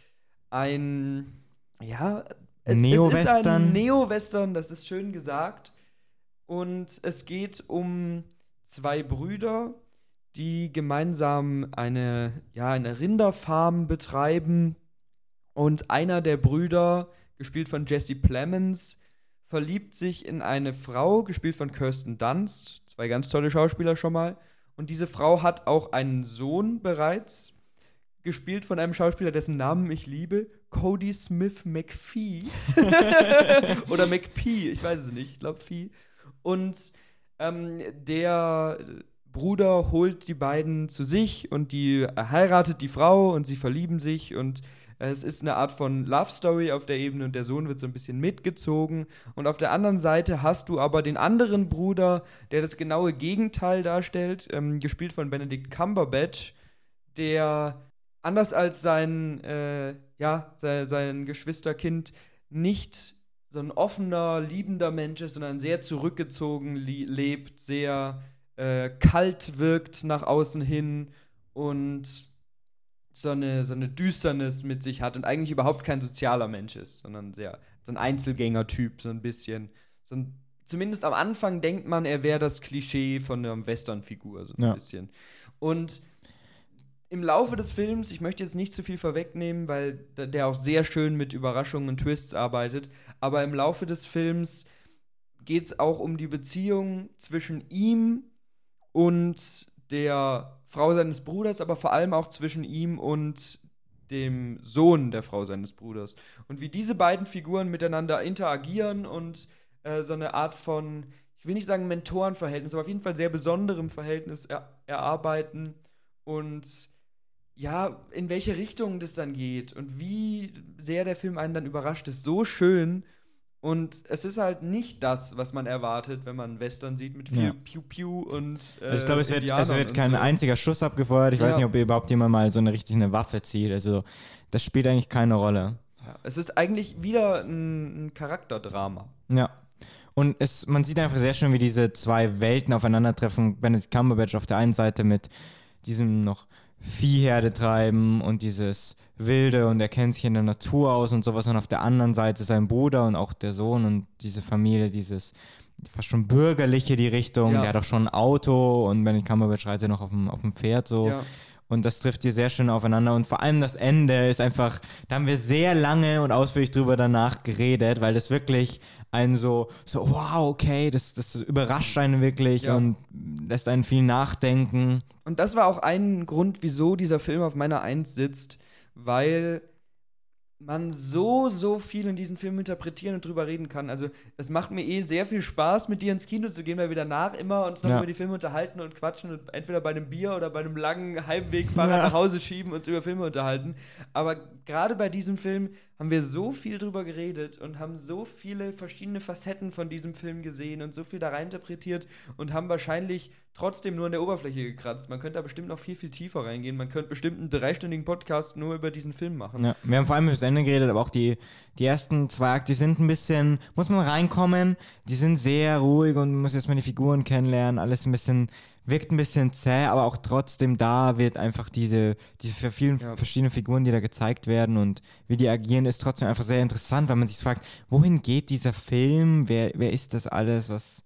Ein, ja, Neo-Western. Neo-Western, das ist schön gesagt. Und es geht um zwei Brüder, die gemeinsam eine, ja, eine Rinderfarm betreiben und einer der Brüder, gespielt von Jesse Plemons, verliebt sich in eine Frau, gespielt von Kirsten Dunst. Zwei ganz tolle Schauspieler schon mal. Und diese Frau hat auch einen Sohn bereits, gespielt von einem Schauspieler, dessen Namen ich liebe, Cody Smith McPhee. Oder McPhee, ich weiß es nicht, ich glaube Phi. Und ähm, der Bruder holt die beiden zu sich und die heiratet die Frau und sie verlieben sich und es ist eine Art von Love Story auf der Ebene und der Sohn wird so ein bisschen mitgezogen. Und auf der anderen Seite hast du aber den anderen Bruder, der das genaue Gegenteil darstellt, ähm, gespielt von Benedict Cumberbatch, der anders als sein, äh, ja, sein, sein Geschwisterkind nicht so ein offener, liebender Mensch ist, sondern sehr zurückgezogen lebt, sehr äh, kalt wirkt nach außen hin und so eine, so eine Düsternis mit sich hat und eigentlich überhaupt kein sozialer Mensch ist, sondern sehr, so ein Einzelgänger-Typ, so ein bisschen. So ein, zumindest am Anfang denkt man, er wäre das Klischee von einer Western-Figur, so ein ja. bisschen. Und im Laufe des Films, ich möchte jetzt nicht zu viel vorwegnehmen, weil der auch sehr schön mit Überraschungen und Twists arbeitet, aber im Laufe des Films geht es auch um die Beziehung zwischen ihm und der Frau seines Bruders, aber vor allem auch zwischen ihm und dem Sohn der Frau seines Bruders. Und wie diese beiden Figuren miteinander interagieren und äh, so eine Art von, ich will nicht sagen Mentorenverhältnis, aber auf jeden Fall sehr besonderem Verhältnis er erarbeiten und ja, in welche Richtung das dann geht und wie sehr der Film einen dann überrascht, ist so schön und es ist halt nicht das, was man erwartet, wenn man Western sieht mit viel ja. Piu Piu und. Äh, also ich glaube, es wird, es wird kein so. einziger Schuss abgefeuert. Ich ja. weiß nicht, ob überhaupt jemand mal so eine richtig eine Waffe zieht. Also, das spielt eigentlich keine Rolle. Ja. Es ist eigentlich wieder ein, ein Charakterdrama. Ja. Und es, man sieht einfach sehr schön, wie diese zwei Welten aufeinandertreffen. Benedict Cumberbatch auf der einen Seite mit diesem noch Viehherde treiben und dieses Wilde und er kennt sich in der Natur aus und sowas. Und auf der anderen Seite sein Bruder und auch der Sohn und diese Familie, dieses fast schon bürgerliche die Richtung. Ja. Der hat auch schon ein Auto und wenn die Kamera beschreitet, er noch auf dem, auf dem Pferd so. Ja. Und das trifft hier sehr schön aufeinander. Und vor allem das Ende ist einfach, da haben wir sehr lange und ausführlich drüber danach geredet, weil das wirklich einen so, so wow, okay, das, das überrascht einen wirklich ja. und lässt einen viel nachdenken. Und das war auch ein Grund, wieso dieser Film auf meiner Eins sitzt, weil man so, so viel in diesen Film interpretieren und drüber reden kann. Also, es macht mir eh sehr viel Spaß, mit dir ins Kino zu gehen, weil wir danach immer uns noch ja. über die Filme unterhalten und quatschen und entweder bei einem Bier oder bei einem langen Heimwegfahrer ja. nach Hause schieben und uns über Filme unterhalten. Aber gerade bei diesem Film haben wir so viel drüber geredet und haben so viele verschiedene Facetten von diesem Film gesehen und so viel da rein interpretiert und haben wahrscheinlich trotzdem nur an der Oberfläche gekratzt. Man könnte da bestimmt noch viel, viel tiefer reingehen. Man könnte bestimmt einen dreistündigen Podcast nur über diesen Film machen. Ja, wir haben vor allem über das Ende geredet, aber auch die, die ersten zwei Akte, die sind ein bisschen, muss man reinkommen, die sind sehr ruhig und man muss erstmal die Figuren kennenlernen, alles ein bisschen wirkt ein bisschen zäh, aber auch trotzdem da wird einfach diese, diese vielen ja. verschiedenen Figuren, die da gezeigt werden und wie die agieren, ist trotzdem einfach sehr interessant, weil man sich fragt, wohin geht dieser Film? Wer, wer ist das alles? Was.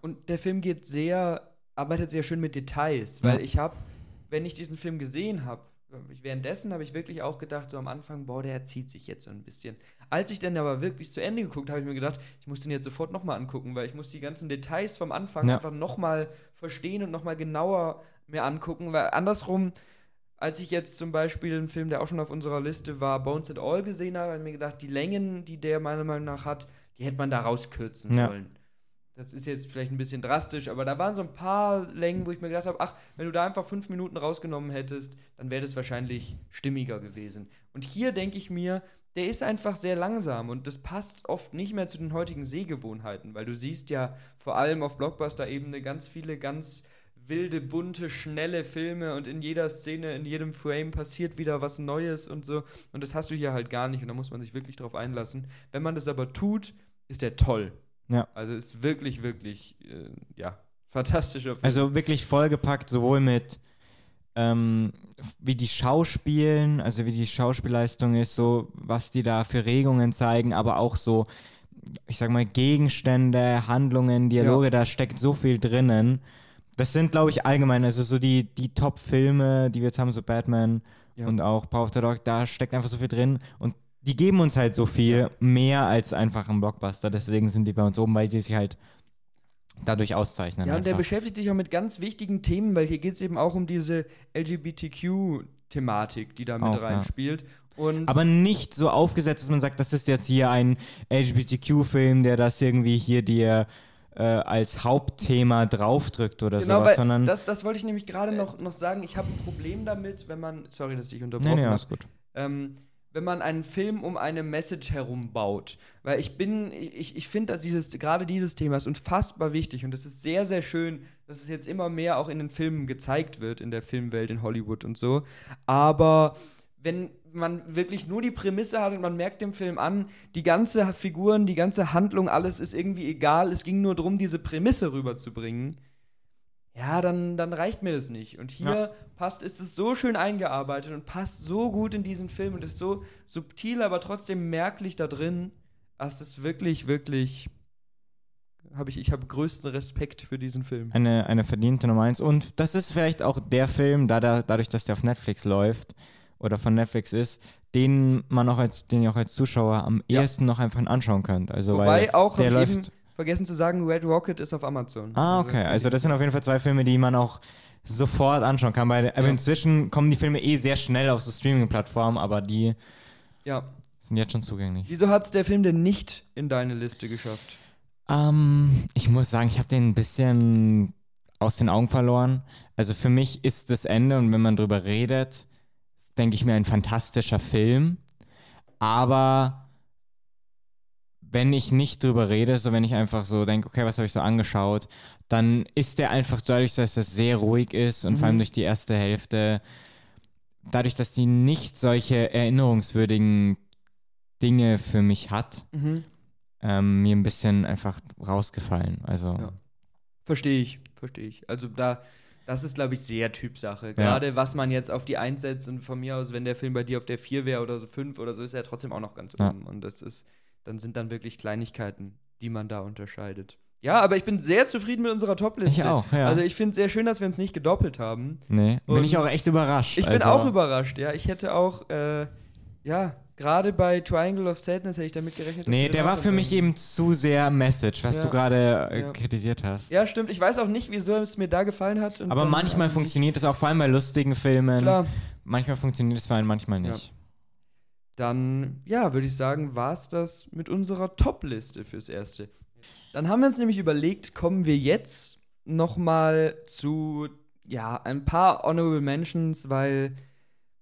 Und der Film geht sehr, arbeitet sehr schön mit Details, weil ja. ich habe, wenn ich diesen Film gesehen habe, währenddessen habe ich wirklich auch gedacht, so am Anfang, boah, der zieht sich jetzt so ein bisschen. Als ich dann aber wirklich zu Ende geguckt habe, habe ich mir gedacht, ich muss den jetzt sofort nochmal angucken, weil ich muss die ganzen Details vom Anfang ja. einfach nochmal verstehen und nochmal genauer mir angucken, weil andersrum, als ich jetzt zum Beispiel einen Film, der auch schon auf unserer Liste war, Bones and All gesehen habe, habe ich mir gedacht, die Längen, die der meiner Meinung nach hat, die hätte man da rauskürzen ja. sollen. Das ist jetzt vielleicht ein bisschen drastisch, aber da waren so ein paar Längen, wo ich mir gedacht habe, ach, wenn du da einfach fünf Minuten rausgenommen hättest, dann wäre das wahrscheinlich stimmiger gewesen. Und hier denke ich mir, der ist einfach sehr langsam und das passt oft nicht mehr zu den heutigen Sehgewohnheiten, weil du siehst ja vor allem auf Blockbuster-Ebene ganz viele ganz wilde, bunte, schnelle Filme und in jeder Szene, in jedem Frame passiert wieder was Neues und so. Und das hast du hier halt gar nicht und da muss man sich wirklich drauf einlassen. Wenn man das aber tut, ist der toll. Ja. Also ist wirklich, wirklich, äh, ja, fantastischer Film. Also wirklich vollgepackt, sowohl mit ähm, wie die Schauspielen, also wie die Schauspielleistung ist, so was die da für Regungen zeigen, aber auch so, ich sag mal, Gegenstände, Handlungen, Dialoge, ja. da steckt so viel drinnen. Das sind, glaube ich, allgemein, also so die, die Top-Filme, die wir jetzt haben, so Batman ja. und auch Power of the Dog, da steckt einfach so viel drin und die geben uns halt so viel ja. mehr als einfach ein Blockbuster. Deswegen sind die bei uns oben, weil sie sich halt dadurch auszeichnen. Ja, und der beschäftigt sich auch mit ganz wichtigen Themen, weil hier geht es eben auch um diese LGBTQ-Thematik, die da mit auch, reinspielt. Ja. Und Aber nicht so aufgesetzt, dass man sagt, das ist jetzt hier ein LGBTQ-Film, der das irgendwie hier dir äh, als Hauptthema draufdrückt oder genau, sowas, sondern. Das, das wollte ich nämlich gerade noch, noch sagen. Ich habe ein Problem damit, wenn man. Sorry, dass ich unterbrochen habe. Nee, nee, alles gut. Ähm, wenn man einen Film um eine Message herum baut. Weil ich bin, ich, ich finde, dass dieses, gerade dieses Thema ist unfassbar wichtig und es ist sehr, sehr schön, dass es jetzt immer mehr auch in den Filmen gezeigt wird, in der Filmwelt in Hollywood und so. Aber wenn man wirklich nur die Prämisse hat und man merkt dem Film an, die ganze Figuren, die ganze Handlung, alles ist irgendwie egal, es ging nur darum, diese Prämisse rüberzubringen ja, dann, dann reicht mir das nicht. Und hier ja. passt, ist es so schön eingearbeitet und passt so gut in diesen Film und ist so subtil, aber trotzdem merklich da drin. Das ist wirklich, wirklich. Hab ich ich habe größten Respekt für diesen Film. Eine, eine verdiente Nummer eins. Und das ist vielleicht auch der Film, da, da, dadurch, dass der auf Netflix läuft oder von Netflix ist, den man auch als, den ihr auch als Zuschauer am ja. ehesten noch einfach anschauen könnt. Also, Wobei weil auch der läuft vergessen zu sagen, Red Rocket ist auf Amazon. Ah, also okay. Also das sind auf jeden Fall zwei Filme, die man auch sofort anschauen kann. Weil ja. inzwischen kommen die Filme eh sehr schnell auf so Streaming-Plattformen, aber die ja. sind jetzt schon zugänglich. Wieso hat es der Film denn nicht in deine Liste geschafft? Ähm, ich muss sagen, ich habe den ein bisschen aus den Augen verloren. Also für mich ist das Ende und wenn man drüber redet, denke ich mir ein fantastischer Film. Aber wenn ich nicht drüber rede, so wenn ich einfach so denke, okay, was habe ich so angeschaut, dann ist der einfach dadurch, dass das sehr ruhig ist und mhm. vor allem mhm. durch die erste Hälfte, dadurch, dass die nicht solche erinnerungswürdigen Dinge für mich hat, mhm. ähm, mir ein bisschen einfach rausgefallen. Also. Ja. Verstehe ich, verstehe ich. Also da Das ist, glaube ich, sehr Typsache. Gerade ja. was man jetzt auf die 1 setzt und von mir aus, wenn der Film bei dir auf der 4 wäre oder so 5 oder so, ist er trotzdem auch noch ganz ja. oben. Und das ist, dann sind dann wirklich Kleinigkeiten, die man da unterscheidet. Ja, aber ich bin sehr zufrieden mit unserer Top-Liste. Ich auch, ja. Also ich finde es sehr schön, dass wir uns nicht gedoppelt haben. Nee, bin ich auch echt überrascht. Ich bin also auch überrascht, ja. Ich hätte auch, äh, ja, Gerade bei Triangle of Sadness hätte ich damit gerechnet. Nee, der war für mich eben zu sehr Message, was ja. du gerade äh, ja. kritisiert hast. Ja, stimmt. Ich weiß auch nicht, wieso es mir da gefallen hat. Aber manchmal funktioniert es auch, vor allem bei lustigen Filmen. Klar. Manchmal funktioniert es vor allem, manchmal nicht. Ja. Dann, ja, würde ich sagen, war es das mit unserer Top-Liste fürs Erste. Dann haben wir uns nämlich überlegt, kommen wir jetzt noch mal zu, ja, ein paar Honorable Mentions, weil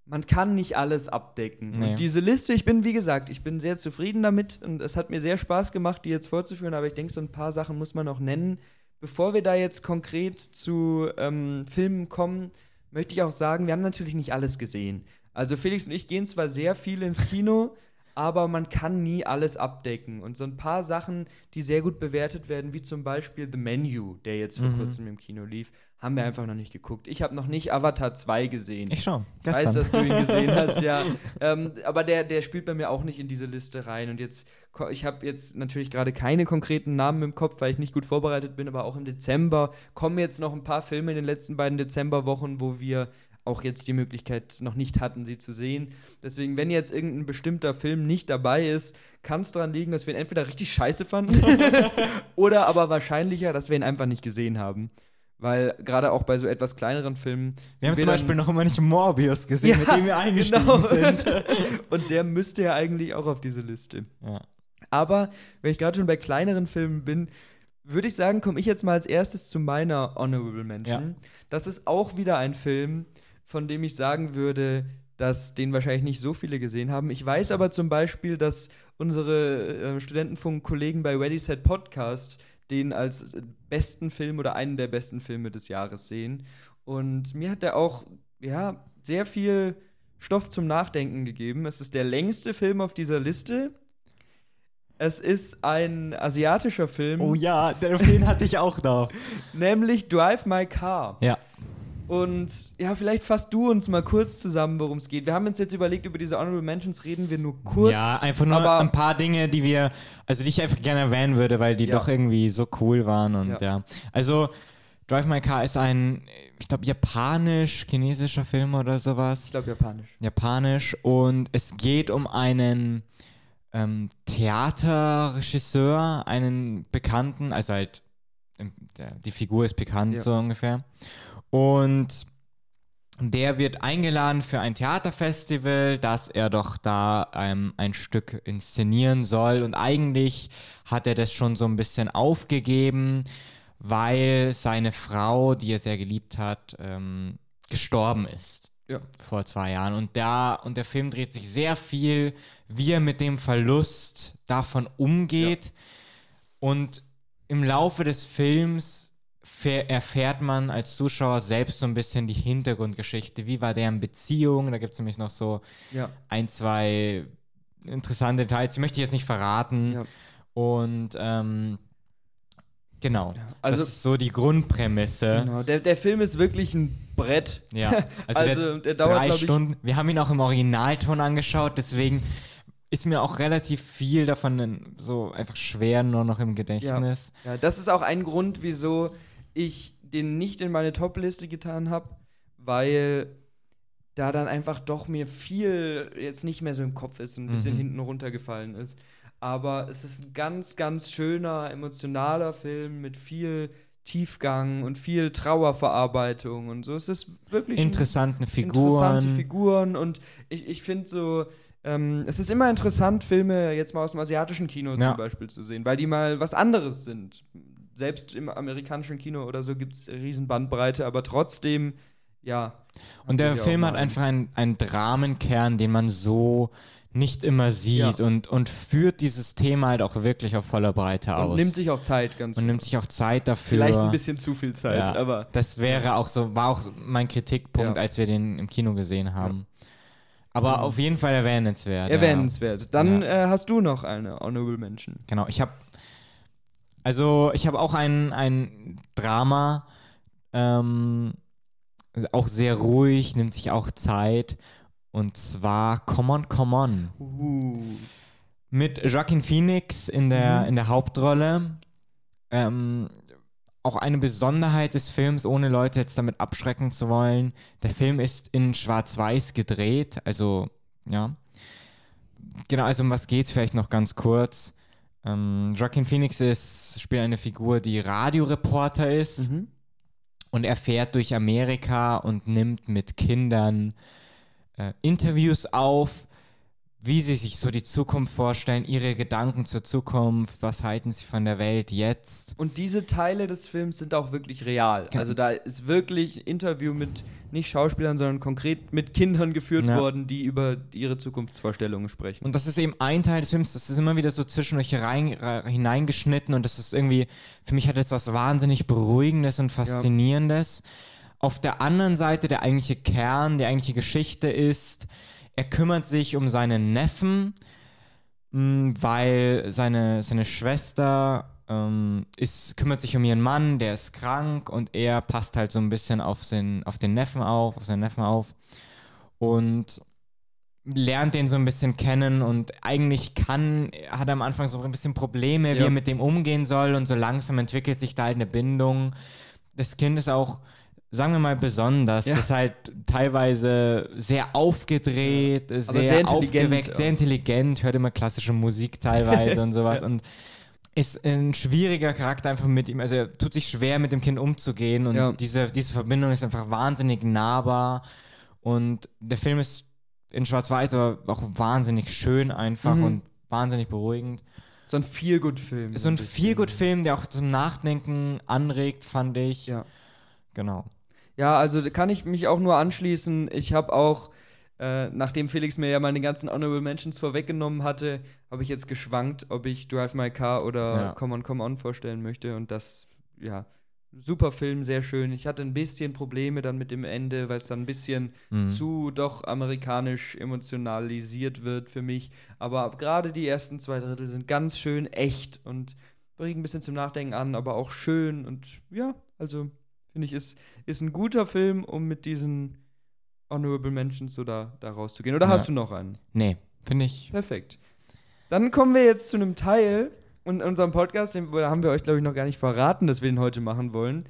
man kann nicht alles abdecken. Nee. Und diese Liste, ich bin, wie gesagt, ich bin sehr zufrieden damit und es hat mir sehr Spaß gemacht, die jetzt vorzuführen, aber ich denke, so ein paar Sachen muss man noch nennen. Bevor wir da jetzt konkret zu ähm, Filmen kommen, möchte ich auch sagen, wir haben natürlich nicht alles gesehen. Also Felix und ich gehen zwar sehr viel ins Kino, aber man kann nie alles abdecken. Und so ein paar Sachen, die sehr gut bewertet werden, wie zum Beispiel The Menu, der jetzt vor mhm. kurzem im Kino lief, haben wir einfach noch nicht geguckt. Ich habe noch nicht Avatar 2 gesehen. Ich schon. Ich weiß, dass du ihn gesehen hast, ja. Ähm, aber der, der spielt bei mir auch nicht in diese Liste rein. Und jetzt, ich habe jetzt natürlich gerade keine konkreten Namen im Kopf, weil ich nicht gut vorbereitet bin, aber auch im Dezember kommen jetzt noch ein paar Filme in den letzten beiden Dezemberwochen, wo wir auch jetzt die Möglichkeit noch nicht hatten, sie zu sehen. Deswegen, wenn jetzt irgendein bestimmter Film nicht dabei ist, kann es daran liegen, dass wir ihn entweder richtig scheiße fanden oder aber wahrscheinlicher, dass wir ihn einfach nicht gesehen haben. Weil gerade auch bei so etwas kleineren Filmen. Wir haben zum Beispiel noch immer nicht Morbius gesehen, ja, mit dem wir eingestiegen genau. sind. Und der müsste ja eigentlich auch auf diese Liste. Ja. Aber wenn ich gerade schon bei kleineren Filmen bin, würde ich sagen, komme ich jetzt mal als erstes zu meiner Honorable Mention. Ja. Das ist auch wieder ein Film, von dem ich sagen würde, dass den wahrscheinlich nicht so viele gesehen haben. Ich weiß aber zum Beispiel, dass unsere äh, Studentenfunk-Kollegen bei Ready Set Podcast den als besten Film oder einen der besten Filme des Jahres sehen. Und mir hat er auch, ja, sehr viel Stoff zum Nachdenken gegeben. Es ist der längste Film auf dieser Liste. Es ist ein asiatischer Film. Oh ja, den hatte ich auch da. nämlich Drive My Car. Ja. Und ja, vielleicht fasst du uns mal kurz zusammen, worum es geht. Wir haben uns jetzt überlegt, über diese Honorable Mentions reden wir nur kurz. Ja, einfach nur ein paar Dinge, die wir, also die ich einfach gerne erwähnen würde, weil die ja. doch irgendwie so cool waren und ja. ja. Also Drive My Car ist ein, ich glaube, japanisch-chinesischer Film oder sowas. Ich glaube, japanisch. Japanisch. Und es geht um einen ähm, Theaterregisseur, einen Bekannten, also halt, der, die Figur ist bekannt, ja. so ungefähr. Und der wird eingeladen für ein Theaterfestival, dass er doch da ähm, ein Stück inszenieren soll. Und eigentlich hat er das schon so ein bisschen aufgegeben, weil seine Frau, die er sehr geliebt hat, ähm, gestorben ist. Ja. Vor zwei Jahren. Und da, und der Film dreht sich sehr viel, wie er mit dem Verlust davon umgeht. Ja. Und im Laufe des Films erfährt man als Zuschauer selbst so ein bisschen die Hintergrundgeschichte. Wie war deren Beziehung? Da gibt es nämlich noch so ja. ein, zwei interessante Details. Die möchte ich jetzt nicht verraten. Ja. Und ähm, genau. Ja, also, das ist so die Grundprämisse. Genau. Der, der Film ist wirklich ein Brett. Ja. Also, also der, der, dauert drei Stunden. Wir haben ihn auch im Originalton angeschaut, deswegen ist mir auch relativ viel davon so einfach schwer nur noch im Gedächtnis. Ja, ja das ist auch ein Grund, wieso ich den nicht in meine Top-Liste getan habe, weil da dann einfach doch mir viel jetzt nicht mehr so im Kopf ist, und ein bisschen mhm. hinten runtergefallen ist. Aber es ist ein ganz, ganz schöner, emotionaler Film mit viel Tiefgang und viel Trauerverarbeitung und so. Es ist wirklich interessanten Figuren. Interessante Figuren und ich, ich finde so, ähm, es ist immer interessant, Filme jetzt mal aus dem asiatischen Kino ja. zum Beispiel zu sehen, weil die mal was anderes sind selbst im amerikanischen Kino oder so gibt es riesen Bandbreite, aber trotzdem, ja. Und der Film hat einfach einen, einen Dramenkern, den man so nicht immer sieht ja. und, und führt dieses Thema halt auch wirklich auf voller Breite und aus. Und nimmt sich auch Zeit, ganz Und nimmt sich auch Zeit dafür. Vielleicht ein bisschen zu viel Zeit, ja, aber. Das wäre auch so, war auch mein Kritikpunkt, ja. als wir den im Kino gesehen haben. Aber mhm. auf jeden Fall erwähnenswert. Erwähnenswert. Dann äh, hast du noch eine Honorable Mention. Genau, ich habe also ich habe auch ein, ein Drama, ähm, auch sehr ruhig, nimmt sich auch Zeit. Und zwar Come On, Come On. Uh. Mit Joaquin Phoenix in der, mhm. in der Hauptrolle. Ähm, auch eine Besonderheit des Films, ohne Leute jetzt damit abschrecken zu wollen. Der Film ist in Schwarz-Weiß gedreht, also ja. Genau, also um was geht's vielleicht noch ganz kurz. Ähm, Joaquin Phoenix ist, spielt eine Figur, die Radioreporter ist mhm. und er fährt durch Amerika und nimmt mit Kindern äh, Interviews auf wie sie sich so die Zukunft vorstellen, ihre Gedanken zur Zukunft, was halten sie von der Welt jetzt. Und diese Teile des Films sind auch wirklich real. Genau. Also da ist wirklich Interview mit nicht Schauspielern, sondern konkret mit Kindern geführt ja. worden, die über ihre Zukunftsvorstellungen sprechen. Und das ist eben ein Teil des Films, das ist immer wieder so zwischen euch rein, hineingeschnitten und das ist irgendwie, für mich hat es was wahnsinnig Beruhigendes und Faszinierendes. Ja. Auf der anderen Seite der eigentliche Kern, die eigentliche Geschichte ist, er kümmert sich um seinen Neffen, mm, weil seine, seine Schwester ähm, ist, kümmert sich um ihren Mann, der ist krank und er passt halt so ein bisschen auf, den, auf den Neffen auf, auf seinen Neffen auf und lernt den so ein bisschen kennen und eigentlich kann, hat er am Anfang so ein bisschen Probleme, ja. wie er mit dem umgehen soll und so langsam entwickelt sich da halt eine Bindung. Das Kind ist auch sagen wir mal, besonders. Ja. Das ist halt teilweise sehr aufgedreht, ja. sehr, sehr aufgeweckt, sehr intelligent, hört immer klassische Musik teilweise und sowas. Und ist ein schwieriger Charakter einfach mit ihm. Also er tut sich schwer, mit dem Kind umzugehen und ja. diese, diese Verbindung ist einfach wahnsinnig nahbar. Und der Film ist in Schwarz-Weiß, aber auch wahnsinnig schön einfach mhm. und wahnsinnig beruhigend. So ein Feel-Good-Film. So ein Feel-Good-Film, der auch zum Nachdenken anregt, fand ich. Ja. Genau. Ja, also kann ich mich auch nur anschließen. Ich habe auch, äh, nachdem Felix mir ja meine ganzen Honorable Mentions vorweggenommen hatte, habe ich jetzt geschwankt, ob ich Drive My Car oder ja. Come On, Come On vorstellen möchte. Und das, ja, super Film, sehr schön. Ich hatte ein bisschen Probleme dann mit dem Ende, weil es dann ein bisschen mhm. zu doch amerikanisch emotionalisiert wird für mich. Aber gerade die ersten zwei Drittel sind ganz schön echt und bringen ein bisschen zum Nachdenken an, aber auch schön und ja, also finde ich, ist, ist ein guter Film, um mit diesen Honorable Mentions so da, da rauszugehen. Oder ja. hast du noch einen? Nee, finde ich. Perfekt. Dann kommen wir jetzt zu einem Teil in unserem Podcast, den haben wir euch, glaube ich, noch gar nicht verraten, dass wir den heute machen wollen,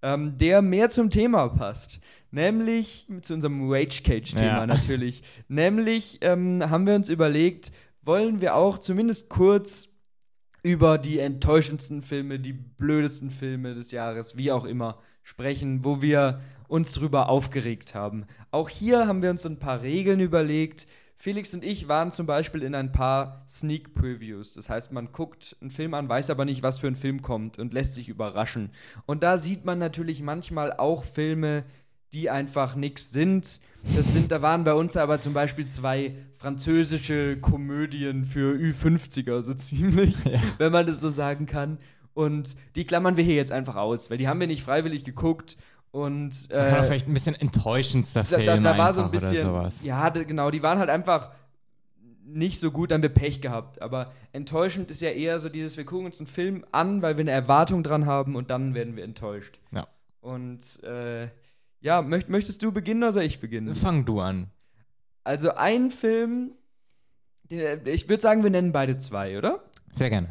ähm, der mehr zum Thema passt. Nämlich zu unserem Rage Cage-Thema ja. natürlich. Nämlich ähm, haben wir uns überlegt, wollen wir auch zumindest kurz über die enttäuschendsten Filme, die blödesten Filme des Jahres, wie auch immer, sprechen, wo wir uns drüber aufgeregt haben. Auch hier haben wir uns ein paar Regeln überlegt. Felix und ich waren zum Beispiel in ein paar Sneak Previews. Das heißt, man guckt einen Film an, weiß aber nicht, was für ein Film kommt und lässt sich überraschen. Und da sieht man natürlich manchmal auch Filme, die einfach nichts sind. Das sind, da waren bei uns aber zum Beispiel zwei französische Komödien für Ü50er, so ziemlich, ja. wenn man das so sagen kann. Und die klammern wir hier jetzt einfach aus, weil die haben wir nicht freiwillig geguckt. Und, äh, kann auch vielleicht ein bisschen enttäuschendster Film da, da, da war so ein bisschen, ja, genau, die waren halt einfach nicht so gut, dann wir Pech gehabt. Aber enttäuschend ist ja eher so dieses, wir gucken uns einen Film an, weil wir eine Erwartung dran haben und dann werden wir enttäuscht. Ja. Und äh, ja, möcht, möchtest du beginnen oder soll ich beginnen? Fang du an. Also ein Film, den, ich würde sagen, wir nennen beide zwei, oder? Sehr gerne.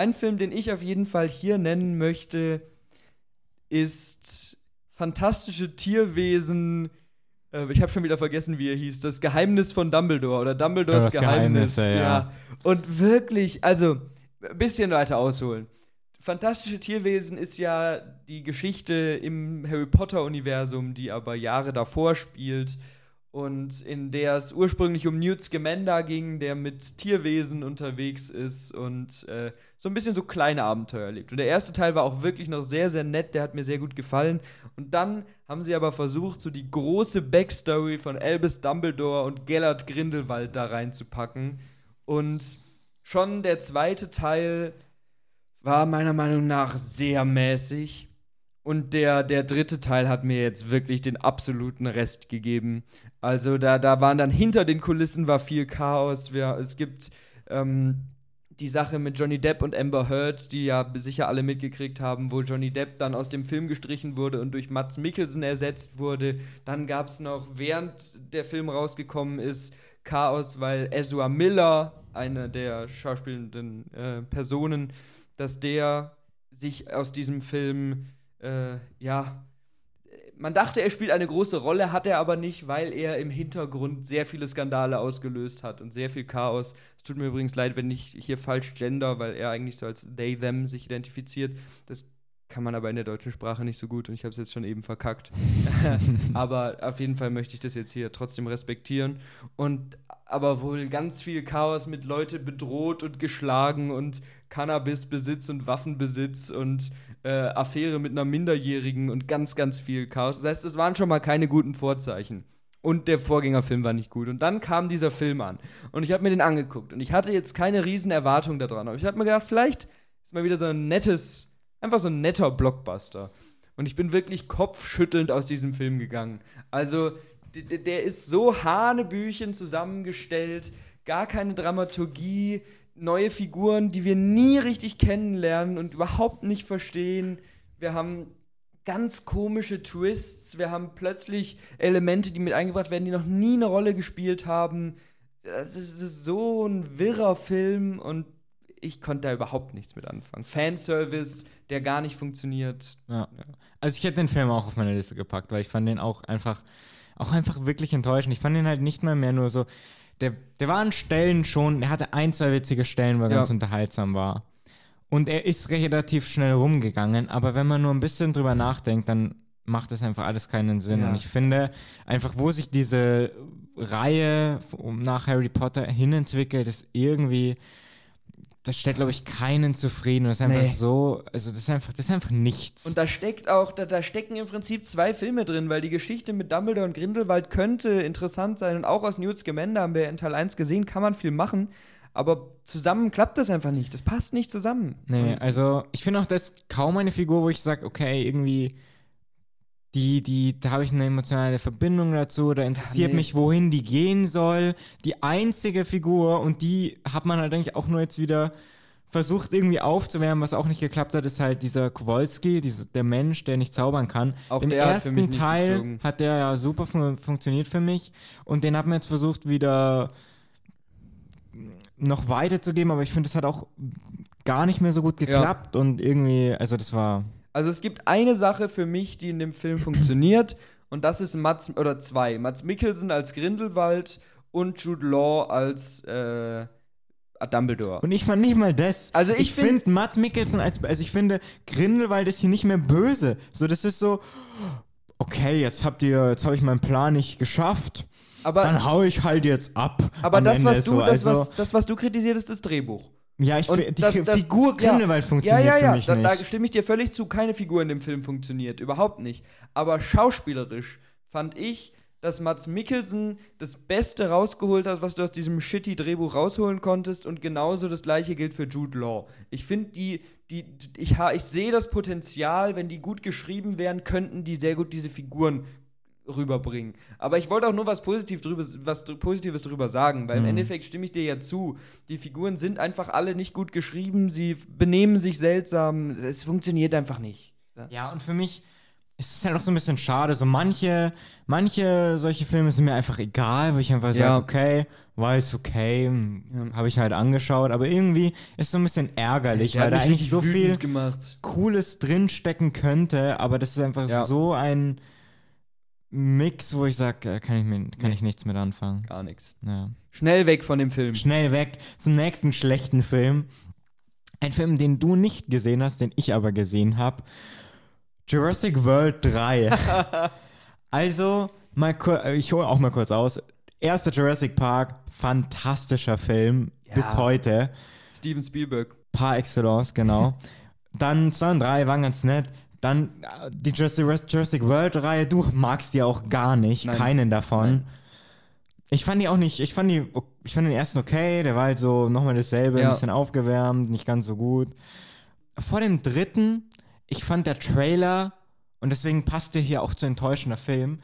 Ein Film, den ich auf jeden Fall hier nennen möchte, ist Fantastische Tierwesen. Äh, ich habe schon wieder vergessen, wie er hieß. Das Geheimnis von Dumbledore oder Dumbledores ja, Geheimnis. Ja. ja. Und wirklich, also, ein bisschen weiter ausholen. Fantastische Tierwesen ist ja die Geschichte im Harry Potter-Universum, die aber Jahre davor spielt und in der es ursprünglich um Newt Scamander ging, der mit Tierwesen unterwegs ist und äh, so ein bisschen so kleine Abenteuer erlebt. Und der erste Teil war auch wirklich noch sehr, sehr nett, der hat mir sehr gut gefallen. Und dann haben sie aber versucht, so die große Backstory von Albus Dumbledore und Gellert Grindelwald da reinzupacken. Und schon der zweite Teil war meiner Meinung nach sehr mäßig. Und der, der dritte Teil hat mir jetzt wirklich den absoluten Rest gegeben. Also da, da waren dann hinter den Kulissen war viel Chaos. Wir, es gibt ähm, die Sache mit Johnny Depp und Amber Heard, die ja sicher alle mitgekriegt haben, wo Johnny Depp dann aus dem Film gestrichen wurde und durch Mats Mikkelsen ersetzt wurde. Dann gab es noch, während der Film rausgekommen ist, Chaos, weil Ezra Miller, einer der schauspielenden äh, Personen, dass der sich aus diesem Film, äh, ja, man dachte, er spielt eine große Rolle, hat er aber nicht, weil er im Hintergrund sehr viele Skandale ausgelöst hat und sehr viel Chaos. Es tut mir übrigens leid, wenn ich hier falsch gender, weil er eigentlich so als they, them sich identifiziert. Das kann man aber in der deutschen Sprache nicht so gut und ich habe es jetzt schon eben verkackt. aber auf jeden Fall möchte ich das jetzt hier trotzdem respektieren. Und aber wohl ganz viel Chaos mit Leute bedroht und geschlagen und Cannabisbesitz und Waffenbesitz und äh, Affäre mit einer Minderjährigen und ganz, ganz viel Chaos. Das heißt, es waren schon mal keine guten Vorzeichen. Und der Vorgängerfilm war nicht gut. Und dann kam dieser Film an. Und ich habe mir den angeguckt. Und ich hatte jetzt keine riesen Erwartung daran. Aber ich habe mir gedacht, vielleicht ist mal wieder so ein nettes, einfach so ein netter Blockbuster. Und ich bin wirklich kopfschüttelnd aus diesem Film gegangen. Also, der ist so hanebüchen zusammengestellt, gar keine Dramaturgie, neue Figuren, die wir nie richtig kennenlernen und überhaupt nicht verstehen. Wir haben ganz komische Twists, wir haben plötzlich Elemente, die mit eingebracht werden, die noch nie eine Rolle gespielt haben. Das ist so ein wirrer Film und ich konnte da überhaupt nichts mit anfangen. Fanservice, der gar nicht funktioniert. Ja. Also ich hätte den Film auch auf meine Liste gepackt, weil ich fand den auch einfach, auch einfach wirklich enttäuschend. Ich fand den halt nicht mal mehr nur so, der, der war an Stellen schon, er hatte ein, zwei witzige Stellen, wo er ja. ganz unterhaltsam war. Und er ist relativ schnell rumgegangen, aber wenn man nur ein bisschen drüber nachdenkt, dann macht das einfach alles keinen Sinn. Ja. Und ich finde, einfach, wo sich diese Reihe nach Harry Potter hinentwickelt, ist irgendwie das stellt, glaube ich, keinen zufrieden. das ist einfach nee. so, also das ist einfach, das ist einfach nichts. Und da steckt auch, da, da stecken im Prinzip zwei Filme drin, weil die Geschichte mit Dumbledore und Grindelwald könnte interessant sein. Und auch aus Newt Scamander haben wir in Teil 1 gesehen, kann man viel machen. Aber zusammen klappt das einfach nicht. Das passt nicht zusammen. Nee, also ich finde auch, das ist kaum eine Figur, wo ich sage, okay, irgendwie die, die, da habe ich eine emotionale Verbindung dazu, da interessiert ja, nee. mich, wohin die gehen soll. Die einzige Figur, und die hat man halt eigentlich auch nur jetzt wieder versucht irgendwie aufzuwärmen, was auch nicht geklappt hat, ist halt dieser Kowalski, diese, der Mensch, der nicht zaubern kann. Auch Im ersten Teil gezogen. hat der ja super fun funktioniert für mich und den hat man jetzt versucht wieder noch weiterzugeben, aber ich finde, es hat auch gar nicht mehr so gut geklappt ja. und irgendwie, also das war also es gibt eine Sache für mich, die in dem Film funktioniert und das ist Mats oder zwei. Mats Mikkelsen als Grindelwald und Jude Law als äh, Dumbledore. Und ich fand nicht mal das. Also ich, ich finde find Mats Mikkelsen als also ich finde Grindelwald ist hier nicht mehr böse. So das ist so okay, jetzt habt ihr jetzt habe ich meinen Plan nicht geschafft. Aber, dann hau ich halt jetzt ab. Aber das, was du, so. das, also, was, das, was du kritisiert hast, ist Drehbuch. Ja, ich finde, die das, das, Figur Grindelwald ja, funktioniert ja, ja, für mich da, nicht. Da stimme ich dir völlig zu, keine Figur in dem Film funktioniert, überhaupt nicht. Aber schauspielerisch fand ich, dass Mats Mikkelsen das Beste rausgeholt hat, was du aus diesem shitty Drehbuch rausholen konntest und genauso das gleiche gilt für Jude Law. Ich finde die, die, ich, ich sehe das Potenzial, wenn die gut geschrieben wären, könnten die sehr gut diese Figuren rüberbringen. Aber ich wollte auch nur was, Positiv drüber, was Positives darüber sagen, weil mhm. im Endeffekt stimme ich dir ja zu. Die Figuren sind einfach alle nicht gut geschrieben, sie benehmen sich seltsam, es funktioniert einfach nicht. Ja, und für mich ist es halt auch so ein bisschen schade. So manche, manche solche Filme sind mir einfach egal, wo ich einfach ja. sage, okay, war jetzt okay, ja. habe ich halt angeschaut, aber irgendwie ist es so ein bisschen ärgerlich, ja, weil da eigentlich so viel gemacht. Cooles drinstecken könnte, aber das ist einfach so ein Mix, wo ich sage, äh, kann, ich, mir, kann nee. ich nichts mit anfangen. Gar nichts. Ja. Schnell weg von dem Film. Schnell weg zum nächsten schlechten Film. Ein Film, den du nicht gesehen hast, den ich aber gesehen habe. Jurassic World 3. also, mal äh, ich hole auch mal kurz aus. Erster Jurassic Park, fantastischer Film ja. bis heute. Steven Spielberg. Par excellence, genau. Dann 2 und 3 waren ganz nett. Dann die Jurassic World-Reihe, du magst die auch gar nicht, Nein. keinen davon. Nein. Ich fand die auch nicht, ich fand die, ich fand den ersten okay, der war halt so nochmal dasselbe, ja. ein bisschen aufgewärmt, nicht ganz so gut. Vor dem dritten, ich fand der Trailer, und deswegen passt der hier auch zu enttäuschender Film,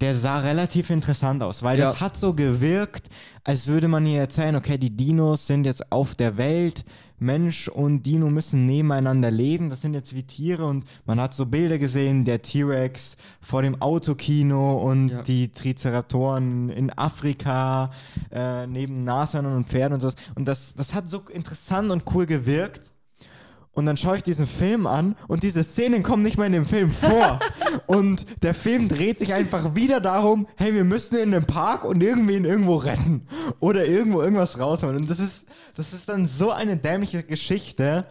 der sah relativ interessant aus, weil ja. das hat so gewirkt, als würde man hier erzählen, okay, die Dinos sind jetzt auf der Welt, Mensch und Dino müssen nebeneinander leben, das sind jetzt wie Tiere und man hat so Bilder gesehen, der T-Rex vor dem Autokino und ja. die Triceratoren in Afrika äh, neben Nashörnern und Pferden und sowas und das, das hat so interessant und cool gewirkt und dann schaue ich diesen Film an und diese Szenen kommen nicht mal in dem Film vor. und der Film dreht sich einfach wieder darum, hey, wir müssen in den Park und irgendwen irgendwo retten. Oder irgendwo irgendwas rausholen. Und das ist, das ist dann so eine dämliche Geschichte.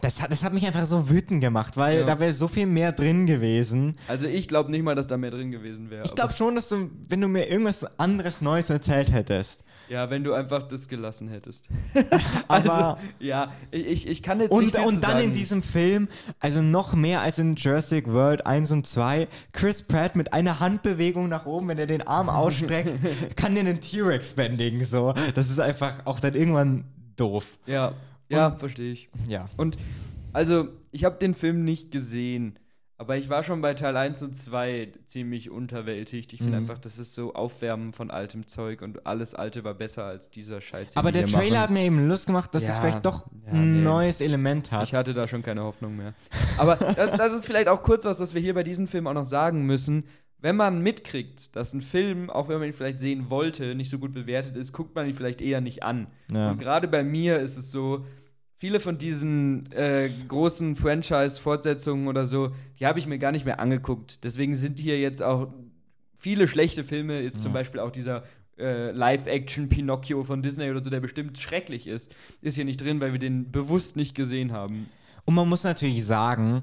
Das hat, das hat mich einfach so wütend gemacht, weil ja. da wäre so viel mehr drin gewesen. Also ich glaube nicht mal, dass da mehr drin gewesen wäre. Ich glaube schon, dass du, wenn du mir irgendwas anderes Neues erzählt hättest, ja, wenn du einfach das gelassen hättest. also, Aber ja, ich, ich kann jetzt und, nicht Und dann sagen. in diesem Film, also noch mehr als in Jurassic World 1 und 2, Chris Pratt mit einer Handbewegung nach oben, wenn er den Arm ausstreckt, kann den einen T-Rex bändigen. So. Das ist einfach auch dann irgendwann doof. Ja, ja, verstehe ich. Ja. Und also, ich habe den Film nicht gesehen. Aber ich war schon bei Teil 1 und 2 ziemlich unterwältigt. Ich finde mhm. einfach, das ist so Aufwärmen von altem Zeug und alles Alte war besser als dieser Scheiß. Aber der Trailer machen. hat mir eben Lust gemacht, dass ja, es vielleicht doch ja, ein nee. neues Element hat. Ich hatte da schon keine Hoffnung mehr. Aber das, das ist vielleicht auch kurz was, was wir hier bei diesem Film auch noch sagen müssen. Wenn man mitkriegt, dass ein Film, auch wenn man ihn vielleicht sehen wollte, nicht so gut bewertet ist, guckt man ihn vielleicht eher nicht an. Ja. Und gerade bei mir ist es so, viele von diesen äh, großen Franchise-Fortsetzungen oder so, die habe ich mir gar nicht mehr angeguckt. Deswegen sind hier jetzt auch viele schlechte Filme, jetzt ja. zum Beispiel auch dieser äh, Live-Action Pinocchio von Disney oder so, der bestimmt schrecklich ist, ist hier nicht drin, weil wir den bewusst nicht gesehen haben. Und man muss natürlich sagen,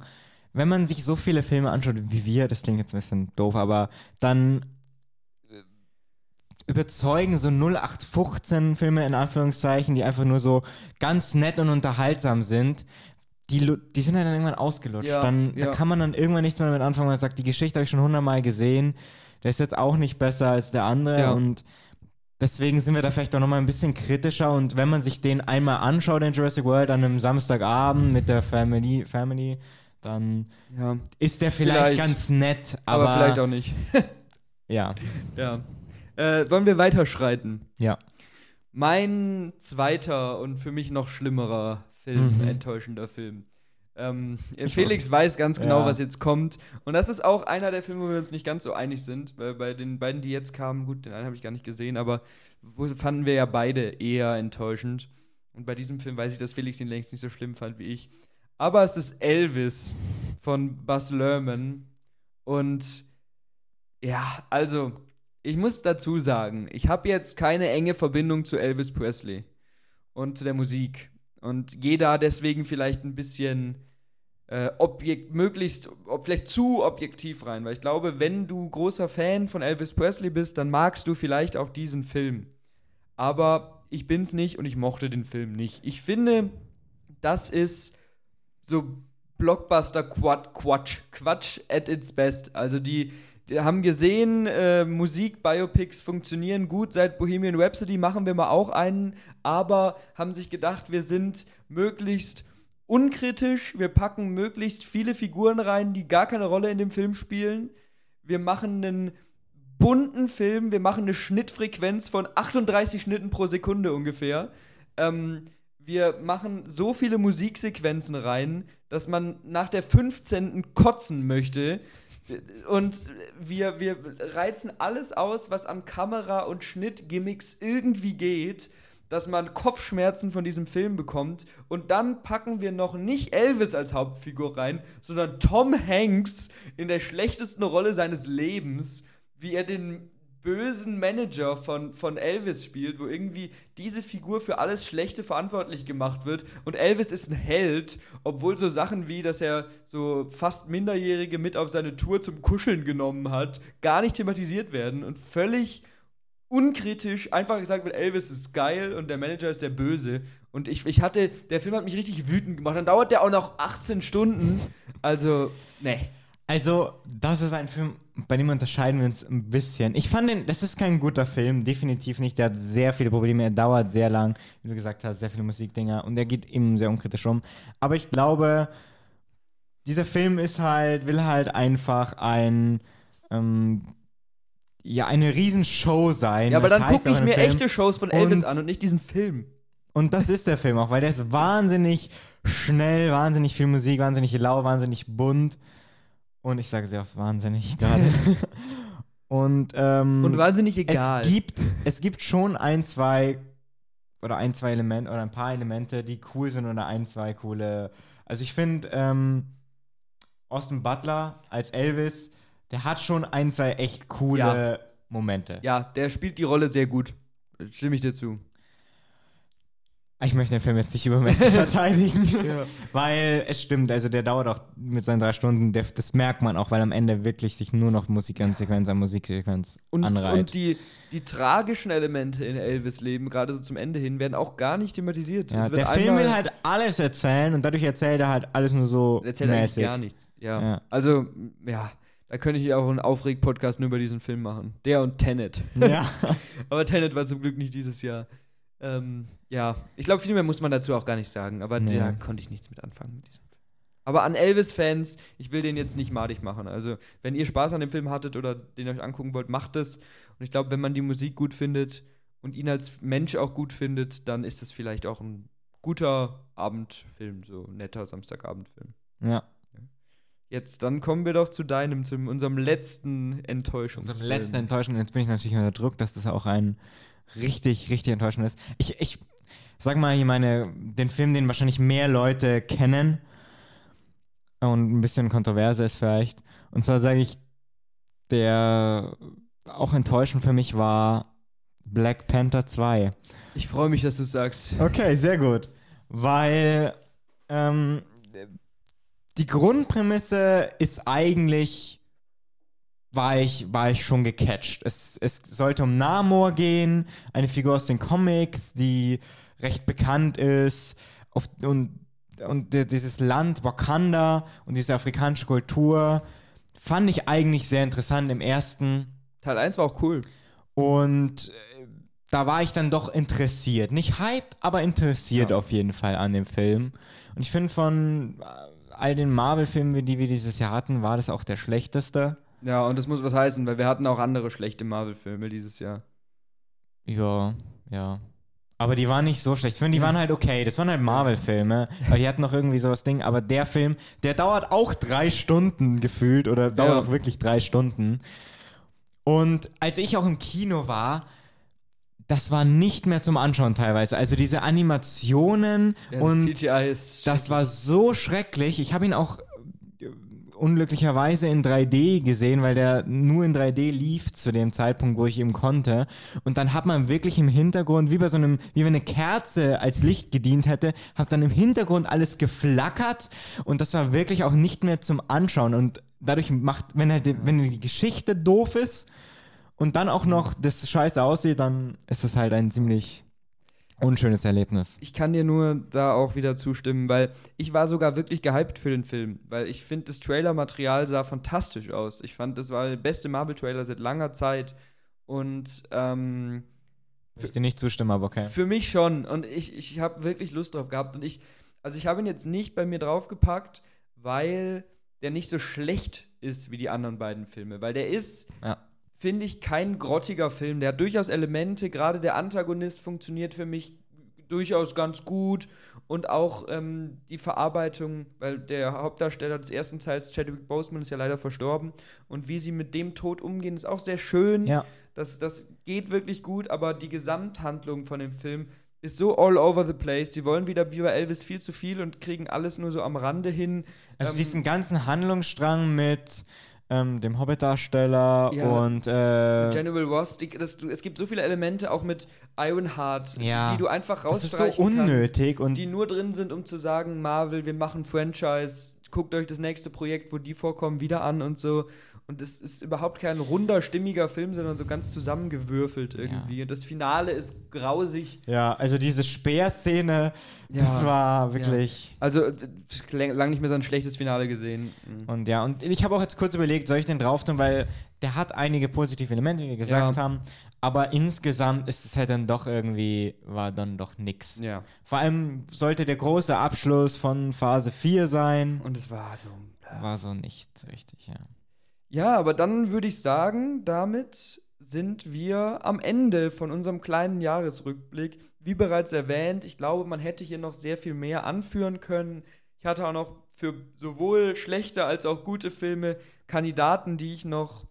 wenn man sich so viele Filme anschaut wie wir, das klingt jetzt ein bisschen doof, aber dann überzeugen so 0815 Filme in Anführungszeichen, die einfach nur so ganz nett und unterhaltsam sind, die, die sind dann irgendwann ausgelutscht. Ja, dann ja. Da kann man dann irgendwann nichts mehr damit anfangen. Man sagt, die Geschichte habe ich schon hundertmal gesehen, der ist jetzt auch nicht besser als der andere ja. und deswegen sind wir da vielleicht auch nochmal ein bisschen kritischer und wenn man sich den einmal anschaut, den Jurassic World, an einem Samstagabend mit der Family, Family dann ist der vielleicht, vielleicht, ganz nett, aber, aber vielleicht auch nicht. ja. Ja. Äh, wollen wir weiterschreiten? Ja. Mein zweiter und für mich noch schlimmerer Film, mhm. enttäuschender Film. Ähm, Felix weiß ganz genau, ja. was jetzt kommt. Und das ist auch einer der Filme, wo wir uns nicht ganz so einig sind. Weil bei den beiden, die jetzt kamen, gut, den einen habe ich gar nicht gesehen, aber fanden wir ja beide eher enttäuschend. Und bei diesem Film weiß ich, dass Felix ihn längst nicht so schlimm fand wie ich. Aber es ist Elvis von Buzz Lerman. Und ja, also ich muss dazu sagen, ich habe jetzt keine enge Verbindung zu Elvis Presley und zu der Musik. Und gehe da deswegen vielleicht ein bisschen äh, objekt, möglichst, ob, vielleicht zu objektiv rein. Weil ich glaube, wenn du großer Fan von Elvis Presley bist, dann magst du vielleicht auch diesen Film. Aber ich bin's nicht und ich mochte den Film nicht. Ich finde, das ist so Blockbuster-Quatsch. Quatsch at its best. Also die haben gesehen, äh, Musik-Biopics funktionieren gut. Seit Bohemian Rhapsody machen wir mal auch einen, aber haben sich gedacht, wir sind möglichst unkritisch. Wir packen möglichst viele Figuren rein, die gar keine Rolle in dem Film spielen. Wir machen einen bunten Film. Wir machen eine Schnittfrequenz von 38 Schnitten pro Sekunde ungefähr. Ähm, wir machen so viele Musiksequenzen rein, dass man nach der 15. kotzen möchte. Und wir, wir reizen alles aus, was am Kamera- und Schnittgimmicks irgendwie geht, dass man Kopfschmerzen von diesem Film bekommt. Und dann packen wir noch nicht Elvis als Hauptfigur rein, sondern Tom Hanks in der schlechtesten Rolle seines Lebens, wie er den bösen Manager von, von Elvis spielt, wo irgendwie diese Figur für alles Schlechte verantwortlich gemacht wird. Und Elvis ist ein Held, obwohl so Sachen wie, dass er so fast Minderjährige mit auf seine Tour zum Kuscheln genommen hat, gar nicht thematisiert werden und völlig unkritisch einfach gesagt wird, Elvis ist geil und der Manager ist der Böse. Und ich, ich hatte, der Film hat mich richtig wütend gemacht. Dann dauert der auch noch 18 Stunden. Also, ne. Also, das ist ein Film, bei dem unterscheiden wir uns ein bisschen. Ich fand den, das ist kein guter Film, definitiv nicht. Der hat sehr viele Probleme, er dauert sehr lang, wie du gesagt hast, sehr viele Musikdinger und er geht eben sehr unkritisch um. Aber ich glaube, dieser Film ist halt, will halt einfach ein ähm, ja eine Riesenshow sein. Ja, aber das dann gucke ich mir Film. echte Shows von Elvis und, an und nicht diesen Film. Und das ist der Film auch, weil der ist wahnsinnig schnell, wahnsinnig viel Musik, wahnsinnig lau, wahnsinnig bunt. Und ich sage sehr oft wahnsinnig gerade. und, ähm, und wahnsinnig egal. Es gibt, es gibt schon ein, zwei oder ein, zwei Elemente oder ein paar Elemente, die cool sind oder ein, zwei coole. Also ich finde, ähm, Austin Butler als Elvis, der hat schon ein, zwei echt coole ja. Momente. Ja, der spielt die Rolle sehr gut. Stimme ich dir zu. Ich möchte den Film jetzt nicht übermäßig verteidigen, ja. weil es stimmt, also der dauert auch mit seinen drei Stunden, der, das merkt man auch, weil am Ende wirklich sich nur noch Musiksequenz an Musiksequenz und, anreiht. Und die, die tragischen Elemente in Elvis Leben, gerade so zum Ende hin, werden auch gar nicht thematisiert. Ja, der Film will halt alles erzählen und dadurch erzählt er halt alles nur so erzählt mäßig. gar nichts. Ja. ja. Also, ja, da könnte ich auch einen Aufreg-Podcast nur über diesen Film machen. Der und Tenet. Ja. Aber Tenet war zum Glück nicht dieses Jahr. Ähm, ja, ich glaube, viel mehr muss man dazu auch gar nicht sagen, aber nee. da konnte ich nichts mit anfangen mit diesem Film. Aber an Elvis-Fans, ich will den jetzt nicht madig machen. Also, wenn ihr Spaß an dem Film hattet oder den euch angucken wollt, macht es. Und ich glaube, wenn man die Musik gut findet und ihn als Mensch auch gut findet, dann ist das vielleicht auch ein guter Abendfilm, so ein netter Samstagabendfilm. Ja. Jetzt, dann kommen wir doch zu deinem, zu unserem letzten Enttäuschungsfilm. Unserem letzten Enttäuschung. Jetzt bin ich natürlich unter Druck, dass das auch ein richtig, richtig enttäuschend ist. Ich, ich sag mal hier meine, den Film, den wahrscheinlich mehr Leute kennen und ein bisschen kontroverser ist vielleicht. Und zwar sage ich, der auch enttäuschend für mich war Black Panther 2. Ich freue mich, dass du sagst. Okay, sehr gut. Weil ähm, die Grundprämisse ist eigentlich war ich, war ich schon gecatcht. Es, es sollte um Namor gehen, eine Figur aus den Comics, die recht bekannt ist. Auf, und, und dieses Land Wakanda und diese afrikanische Kultur fand ich eigentlich sehr interessant im ersten. Teil 1 war auch cool. Und äh, da war ich dann doch interessiert. Nicht hyped, aber interessiert ja. auf jeden Fall an dem Film. Und ich finde, von äh, all den Marvel-Filmen, die wir dieses Jahr hatten, war das auch der schlechteste. Ja, und das muss was heißen, weil wir hatten auch andere schlechte Marvel-Filme dieses Jahr. Ja, ja. Aber die waren nicht so schlecht. Ich finde, die waren halt okay. Das waren halt Marvel-Filme. Weil die hatten noch irgendwie so das Ding. Aber der Film, der dauert auch drei Stunden gefühlt. Oder dauert ja. auch wirklich drei Stunden. Und als ich auch im Kino war, das war nicht mehr zum Anschauen teilweise. Also diese Animationen ja, das und ist das war so schrecklich. Ich habe ihn auch unglücklicherweise in 3D gesehen, weil der nur in 3D lief zu dem Zeitpunkt, wo ich eben konnte. Und dann hat man wirklich im Hintergrund, wie bei so einem, wie wenn eine Kerze als Licht gedient hätte, hat dann im Hintergrund alles geflackert und das war wirklich auch nicht mehr zum Anschauen. Und dadurch macht, wenn halt, wenn die Geschichte doof ist und dann auch noch das scheiße aussieht, dann ist das halt ein ziemlich Unschönes Erlebnis. Ich kann dir nur da auch wieder zustimmen, weil ich war sogar wirklich gehypt für den Film, weil ich finde, das Trailer-Material sah fantastisch aus. Ich fand, das war der beste Marvel-Trailer seit langer Zeit und ähm, ich dir nicht zustimmen, aber okay. Für mich schon und ich, ich habe wirklich Lust drauf gehabt und ich, also ich habe ihn jetzt nicht bei mir draufgepackt, weil der nicht so schlecht ist wie die anderen beiden Filme, weil der ist ja finde ich, kein grottiger Film. Der hat durchaus Elemente, gerade der Antagonist funktioniert für mich durchaus ganz gut und auch ähm, die Verarbeitung, weil der Hauptdarsteller des ersten Teils, Chadwick Boseman, ist ja leider verstorben und wie sie mit dem Tod umgehen, ist auch sehr schön. Ja. Das, das geht wirklich gut, aber die Gesamthandlung von dem Film ist so all over the place. Sie wollen wieder wie bei Elvis viel zu viel und kriegen alles nur so am Rande hin. Also ähm, diesen ganzen Handlungsstrang mit ähm, dem Hobbit-Darsteller ja. und äh, General Ross. Die, das, es gibt so viele Elemente auch mit Ironheart, ja. die du einfach rausstreichen Das ist so unnötig kannst, und die nur drin sind, um zu sagen, Marvel, wir machen Franchise, guckt euch das nächste Projekt, wo die vorkommen, wieder an und so. Und es ist überhaupt kein runder, stimmiger Film, sondern so ganz zusammengewürfelt irgendwie. Ja. Und das Finale ist grausig. Ja, also diese Speerszene, ja. das war wirklich. Ja. Also lange nicht mehr so ein schlechtes Finale gesehen. Mhm. Und ja, und ich habe auch jetzt kurz überlegt, soll ich den drauf tun, weil der hat einige positive Elemente, wie wir gesagt haben. Aber insgesamt ist es halt dann doch irgendwie, war dann doch nix. Ja. Vor allem sollte der große Abschluss von Phase 4 sein. Und es war so. War so nicht richtig, ja. Ja, aber dann würde ich sagen, damit sind wir am Ende von unserem kleinen Jahresrückblick. Wie bereits erwähnt, ich glaube, man hätte hier noch sehr viel mehr anführen können. Ich hatte auch noch für sowohl schlechte als auch gute Filme Kandidaten, die ich noch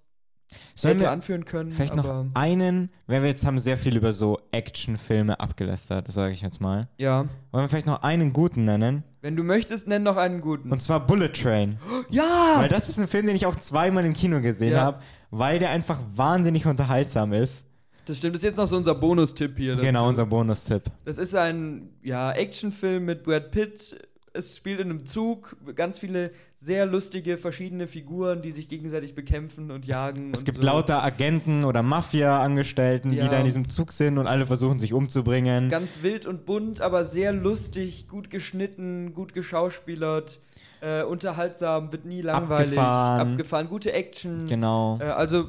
Sollen hätte anführen können. Vielleicht noch einen, weil wir jetzt haben sehr viel über so Actionfilme abgelästert, sage ich jetzt mal. Ja. Wollen wir vielleicht noch einen guten nennen? Wenn du möchtest, nenn noch einen guten. Und zwar Bullet Train. Ja! Weil das ist ein Film, den ich auch zweimal im Kino gesehen ja. habe, weil der einfach wahnsinnig unterhaltsam ist. Das stimmt, das ist jetzt noch so unser Bonustipp hier. Dazu. Genau, unser Bonustipp. Das ist ein ja, Actionfilm mit Brad Pitt es spielt in einem Zug, ganz viele sehr lustige verschiedene Figuren, die sich gegenseitig bekämpfen und jagen. Es, es und gibt so. lauter Agenten oder Mafia-Angestellten, ja. die da in diesem Zug sind und alle versuchen sich umzubringen. Ganz wild und bunt, aber sehr lustig, gut geschnitten, gut geschauspielert. Äh, unterhaltsam, wird nie langweilig, abgefahren, abgefahren gute Action. Genau. Äh, also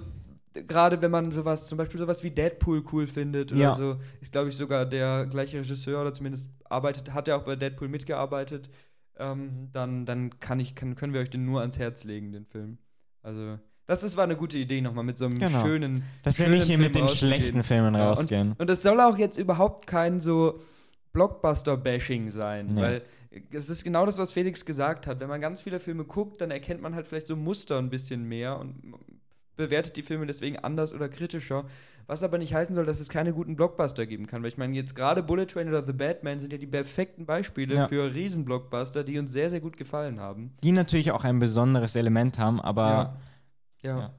gerade wenn man sowas, zum Beispiel sowas wie Deadpool cool findet oder ja. so, ist glaube ich sogar der gleiche Regisseur oder zumindest arbeitet, hat er auch bei Deadpool mitgearbeitet, ähm, dann, dann kann ich, kann, können wir euch den nur ans Herz legen, den Film. Also, das ist, war eine gute Idee nochmal mit so einem genau. schönen. Dass wir nicht hier Film mit den schlechten Filmen ja, rausgehen. Und, und das soll auch jetzt überhaupt kein so Blockbuster-Bashing sein, nee. weil es ist genau das, was Felix gesagt hat. Wenn man ganz viele Filme guckt, dann erkennt man halt vielleicht so Muster ein bisschen mehr und bewertet die Filme deswegen anders oder kritischer. Was aber nicht heißen soll, dass es keine guten Blockbuster geben kann. Weil ich meine, jetzt gerade Bullet Train oder The Batman sind ja die perfekten Beispiele ja. für Riesenblockbuster, die uns sehr, sehr gut gefallen haben. Die natürlich auch ein besonderes Element haben, aber. Ja. ja. ja.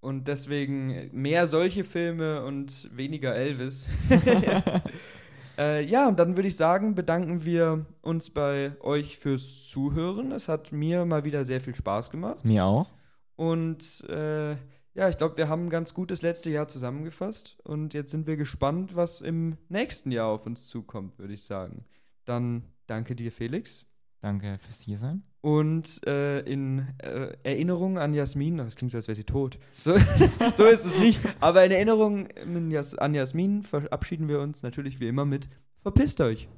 Und deswegen mehr solche Filme und weniger Elvis. äh, ja, und dann würde ich sagen, bedanken wir uns bei euch fürs Zuhören. Es hat mir mal wieder sehr viel Spaß gemacht. Mir auch. Und äh, ja, ich glaube, wir haben ein ganz gutes letzte Jahr zusammengefasst. Und jetzt sind wir gespannt, was im nächsten Jahr auf uns zukommt, würde ich sagen. Dann danke dir, Felix. Danke fürs Hiersein. Und äh, in äh, Erinnerung an Jasmin, das klingt so, als wäre sie tot. So, so, ist es nicht. Aber in Erinnerung an Jasmin verabschieden wir uns natürlich wie immer mit Verpisst euch.